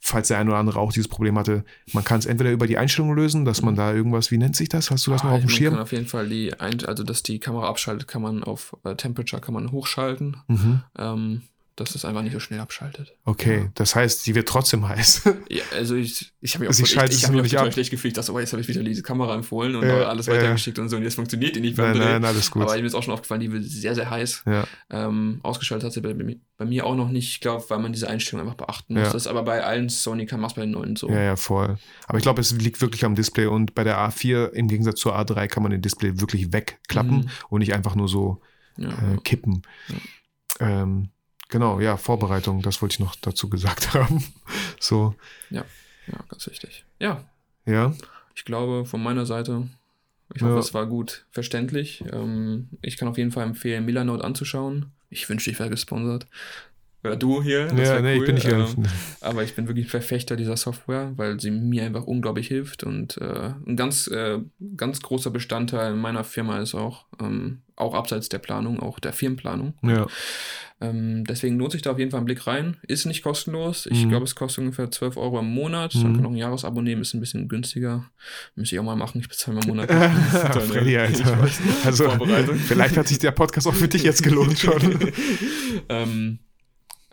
falls der eine oder andere auch dieses Problem hatte, man kann es entweder über die Einstellungen lösen, dass man da irgendwas, wie nennt sich das? Hast du das noch Ah, auf dem man Schirm? kann auf jeden Fall die, ein also dass die Kamera abschaltet, kann man auf äh, Temperature kann man hochschalten. Mhm. Ähm, dass es einfach nicht so schnell abschaltet. Okay, das heißt, sie wird trotzdem heiß. Ja, also ich, ich habe mir auch, Sie voll- ich, ich hab nur mich nicht auch total ab. schlecht gefühlt. Ich dachte, oh, jetzt habe ich wieder diese Kamera empfohlen und Ja, alles ja. weitergeschickt und so und jetzt funktioniert die nicht beim nein, Dreh. nein, alles gut. Aber mir ist auch schon aufgefallen, die wird sehr, sehr heiß. ja, Ähm, ausgeschaltet hat sie bei, mir- bei mir auch noch nicht, ich glaube, weil man diese Einstellung einfach beachten muss. Ja. Das ist aber bei allen Sony-Kameras bei den neuen so. ja, ja, voll. Aber ich glaube, es liegt wirklich am Display und bei der A4 im Gegensatz zur A3 kann man den Display wirklich wegklappen Mhm. und nicht einfach nur so Ja. äh, kippen. Ähm, genau, ja, Vorbereitung, das wollte ich noch dazu gesagt haben. So, ja, ganz wichtig. Ja, ja, ich glaube, von meiner Seite, ich Ja. hoffe, es war gut verständlich. Ähm, ich kann auf jeden Fall empfehlen, Milanote anzuschauen. Ich wünschte, ich wäre gesponsert. Oder du hier. das ja, nee, cool. ich bin nicht Ähm, Aber ich bin wirklich Verfechter dieser Software, weil sie mir einfach unglaublich hilft und äh, ein ganz, äh, ganz großer Bestandteil meiner Firma ist auch, ähm, auch abseits der Planung, auch der Firmenplanung. ja, Ähm, deswegen lohnt sich da auf jeden Fall ein Blick rein. Ist nicht kostenlos. Ich Mhm. glaube, es kostet ungefähr 12 Euro im Monat. Mhm. Man kann auch ein Jahresabo nehmen, ist ein bisschen günstiger. Müsste ich auch mal machen. Ich bezahle mal monatlich. Freddy, Alter. Also, vielleicht hat sich der Podcast auch für dich jetzt gelohnt schon. ähm,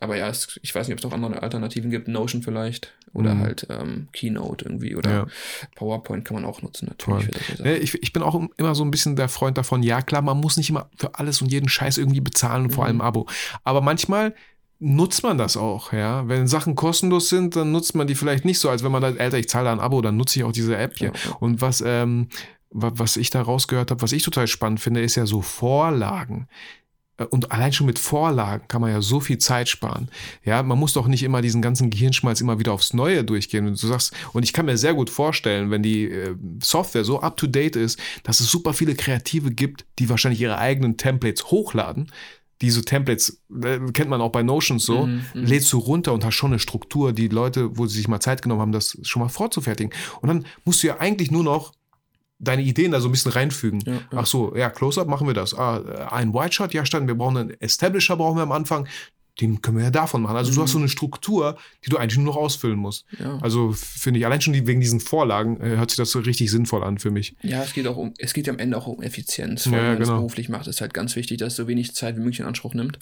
aber ja, es, ich weiß nicht, ob es noch andere Alternativen gibt. Notion vielleicht. Oder Mhm. halt ähm, Keynote irgendwie. Oder Ja. PowerPoint kann man auch nutzen, natürlich. Ne, ich, ich bin auch immer so ein bisschen der Freund davon, ja klar, man muss nicht immer für alles und jeden Scheiß irgendwie bezahlen, vor Mhm. allem ein Abo. Aber manchmal nutzt man das auch, ja. Wenn Sachen kostenlos sind, dann nutzt man die vielleicht nicht so, als wenn man sagt, Alter, ich zahle da ein Abo, dann nutze ich auch diese App hier. Ja, ja. Und was, ähm, wa- was ich da rausgehört habe, was ich total spannend finde, ist ja so Vorlagen. Äh, Und allein schon mit Vorlagen kann man ja so viel Zeit sparen. Ja, man muss doch nicht immer diesen ganzen Gehirnschmalz immer wieder aufs Neue durchgehen. Und du sagst, und ich kann mir sehr gut vorstellen, wenn die äh, Software so up to date ist, dass es super viele Kreative gibt, die wahrscheinlich ihre eigenen Templates hochladen. Diese Templates äh, kennt man auch bei Notions so. Mhm, mhm. Lädst du runter und hast schon eine Struktur, die Leute, wo sie sich mal Zeit genommen haben, das schon mal vorzufertigen. Und dann musst du ja eigentlich nur noch deine Ideen da so ein bisschen reinfügen. Ja, ja. Ach so, ja, Close-Up machen wir das. Ah, äh, ein White Shot, ja, stand, wir brauchen einen Establisher, brauchen wir am Anfang. Den können wir ja davon machen. Also du Mhm. hast so eine Struktur, die du eigentlich nur noch ausfüllen musst. Ja. Also finde ich, allein schon die, wegen diesen Vorlagen äh, hört sich das so richtig sinnvoll an für mich. Ja, es geht auch um, es geht ja am Ende auch um Effizienz. Vor Ja, allem, wenn man genau. es beruflich macht, ist halt ganz wichtig, dass es so wenig Zeit wie möglich in Anspruch nimmt.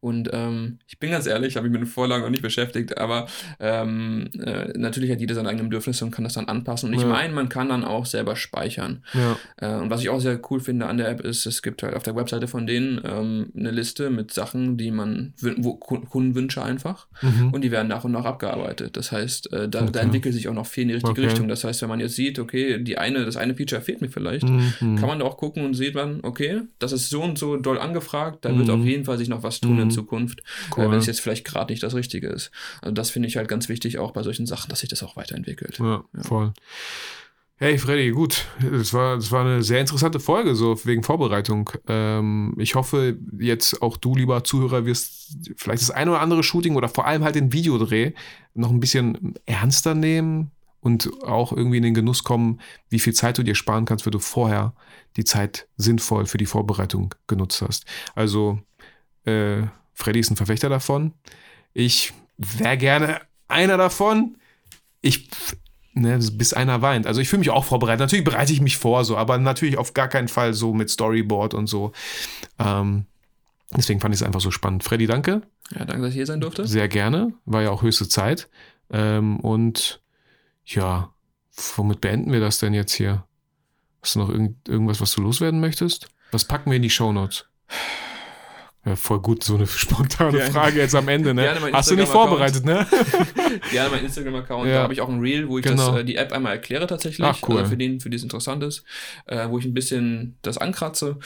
Und ähm, ich bin ganz ehrlich, habe mich mit den Vorlagen noch nicht beschäftigt, aber ähm, äh, natürlich hat jeder seine eigenen Bedürfnisse und kann das dann anpassen. Und ich Ja. meine, man kann dann auch selber speichern. Ja, Äh, und was ich auch sehr cool finde an der App ist, es gibt halt auf der Webseite von denen ähm, eine Liste mit Sachen, die man, Kundenwünsche einfach. mhm. Und die werden nach und nach abgearbeitet. Das heißt, äh, da, Okay. da entwickelt sich auch noch viel in die richtige Okay. Richtung. Das heißt, wenn man jetzt sieht, okay, die eine, das eine Feature fehlt mir vielleicht, Mhm. kann man da auch gucken und sieht man, okay, das ist so und so doll angefragt, da wird Mhm. auf jeden Fall sich noch was tun Mhm. in Zukunft, Cool. äh, wenn es jetzt vielleicht gerade nicht das Richtige ist. Also das finde ich halt ganz wichtig, auch bei solchen Sachen, dass sich das auch weiterentwickelt. Ja, voll. Hey Freddy, gut. Das war, das war eine sehr interessante Folge, so wegen Vorbereitung. Ähm, ich hoffe, jetzt auch du, lieber Zuhörer, wirst vielleicht das eine oder andere Shooting oder vor allem halt den Videodreh noch ein bisschen ernster nehmen und auch irgendwie in den Genuss kommen, wie viel Zeit du dir sparen kannst, wenn du vorher die Zeit sinnvoll für die Vorbereitung genutzt hast. Also, äh, Freddy ist ein Verfechter davon. Ich wäre gerne einer davon. Ich ne, bis einer weint. Also ich fühle mich auch vorbereitet. Natürlich bereite ich mich vor, so, aber natürlich auf gar keinen Fall so mit Storyboard und so. Ähm, deswegen fand ich es einfach so spannend. Freddy, danke. Ja, danke, dass ich hier sein durfte. Sehr gerne. War ja auch höchste Zeit. Ähm, und ja, womit beenden wir das denn jetzt hier? Hast du noch irgend, irgendwas, was du loswerden möchtest? Was packen wir in die Shownotes? Ja, voll gut, so eine spontane Gerne. Frage jetzt am Ende, ne? Hast du nicht vorbereitet, ne? Gerne mein Instagram-Account, Ja. da habe ich auch ein Reel, wo ich Genau. das, äh, die App einmal erkläre tatsächlich. Ach, cool. Also für den, für die es interessant ist. Äh, wo ich ein bisschen das ankratze.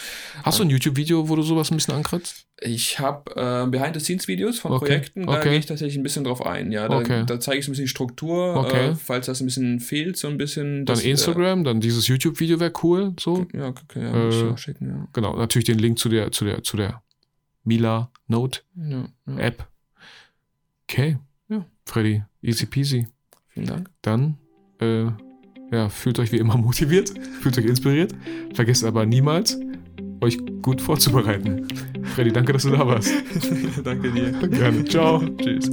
Hast du ein YouTube-Video, wo du sowas ein bisschen ankratzt? Ich habe äh, Behind-the-Scenes-Videos von Okay, Projekten, da okay. gehe ich tatsächlich ein bisschen drauf ein. Ja, da, Okay. da zeige ich so ein bisschen die Struktur, Okay. äh, falls das ein bisschen fehlt, so ein bisschen. Dann das, Instagram, dann dieses YouTube-Video wäre cool, so. Äh, ja, okay, ja, Äh, muss ich auch schicken, ja. Genau, natürlich den Link zu der, zu der, zu der Mila Note ja, ja. App. Okay. Ja. Freddy, easy peasy. Vielen Dank. Dann, äh, ja, fühlt euch wie immer motiviert, fühlt euch inspiriert. Vergesst aber niemals, euch gut vorzubereiten. Freddy, danke, dass du da warst. Danke dir. Gerne. Ciao. Tschüss.